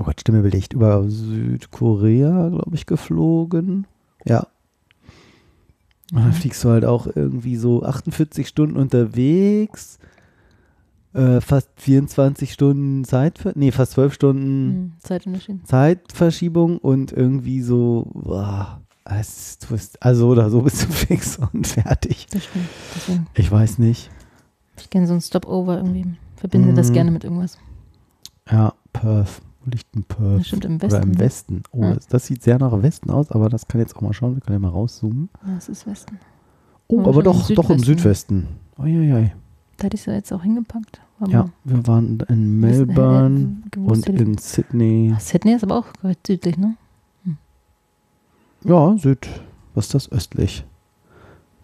oh Gott, Stimme belegt, über Südkorea, glaube ich, geflogen. Ja. Und dann fliegst du halt auch irgendwie so 48 Stunden unterwegs, äh, fast 24 Stunden Zeit, nee, fast 12 Stunden Hm, Zeitunterschied. Zeitverschiebung und irgendwie so, boah, also oder so bist du <laughs> fix und fertig. Das stimmt. Deswegen. Ich weiß nicht. Ich kenne so ein Stopover irgendwie. Verbinde das Mhm. gerne mit irgendwas. Ja, Perth. Liegt denn Perth? Das stimmt, im Oder im Westen. Westen. Oh, Ja. das, das sieht sehr nach Westen aus, aber das kann jetzt auch mal schauen. Wir können ja mal rauszoomen. Ja, das ist Westen. Oh, aber schon im doch, doch im Südwesten. Uiuiui. Da hätte ich sie jetzt auch hingepackt. Aber Ja, wir waren in Melbourne und in Sydney. Ah, Sydney ist aber auch südlich, ne? Ja, Süd. Was ist das? Östlich.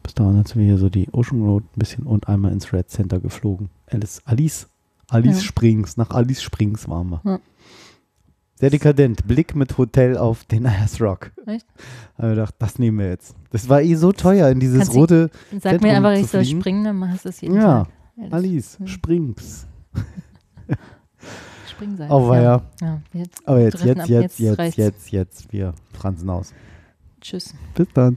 Bis dahin sind wir hier so die Ocean Road ein bisschen und einmal ins Red Center geflogen. Alice, Alice, Alice Ja. Springs. Nach Alice Springs waren wir. Ja. Sehr dekadent. Blick mit Hotel auf den Ass Rock. Echt? Haben wir gedacht, das nehmen wir jetzt. Das war eh so teuer, in dieses Kannst du- rote Sag Zentrum mir einfach, ich soll springen, dann machst du es jeden Ja, Tag. Alice. Alice Hm. Springs. <laughs> Springseil. Auweia. Ja. ja, jetzt. Aber jetzt, jetzt, ab jetzt, jetzt jetzt, jetzt, jetzt, wir fransen aus. Tschüss. Bis dann.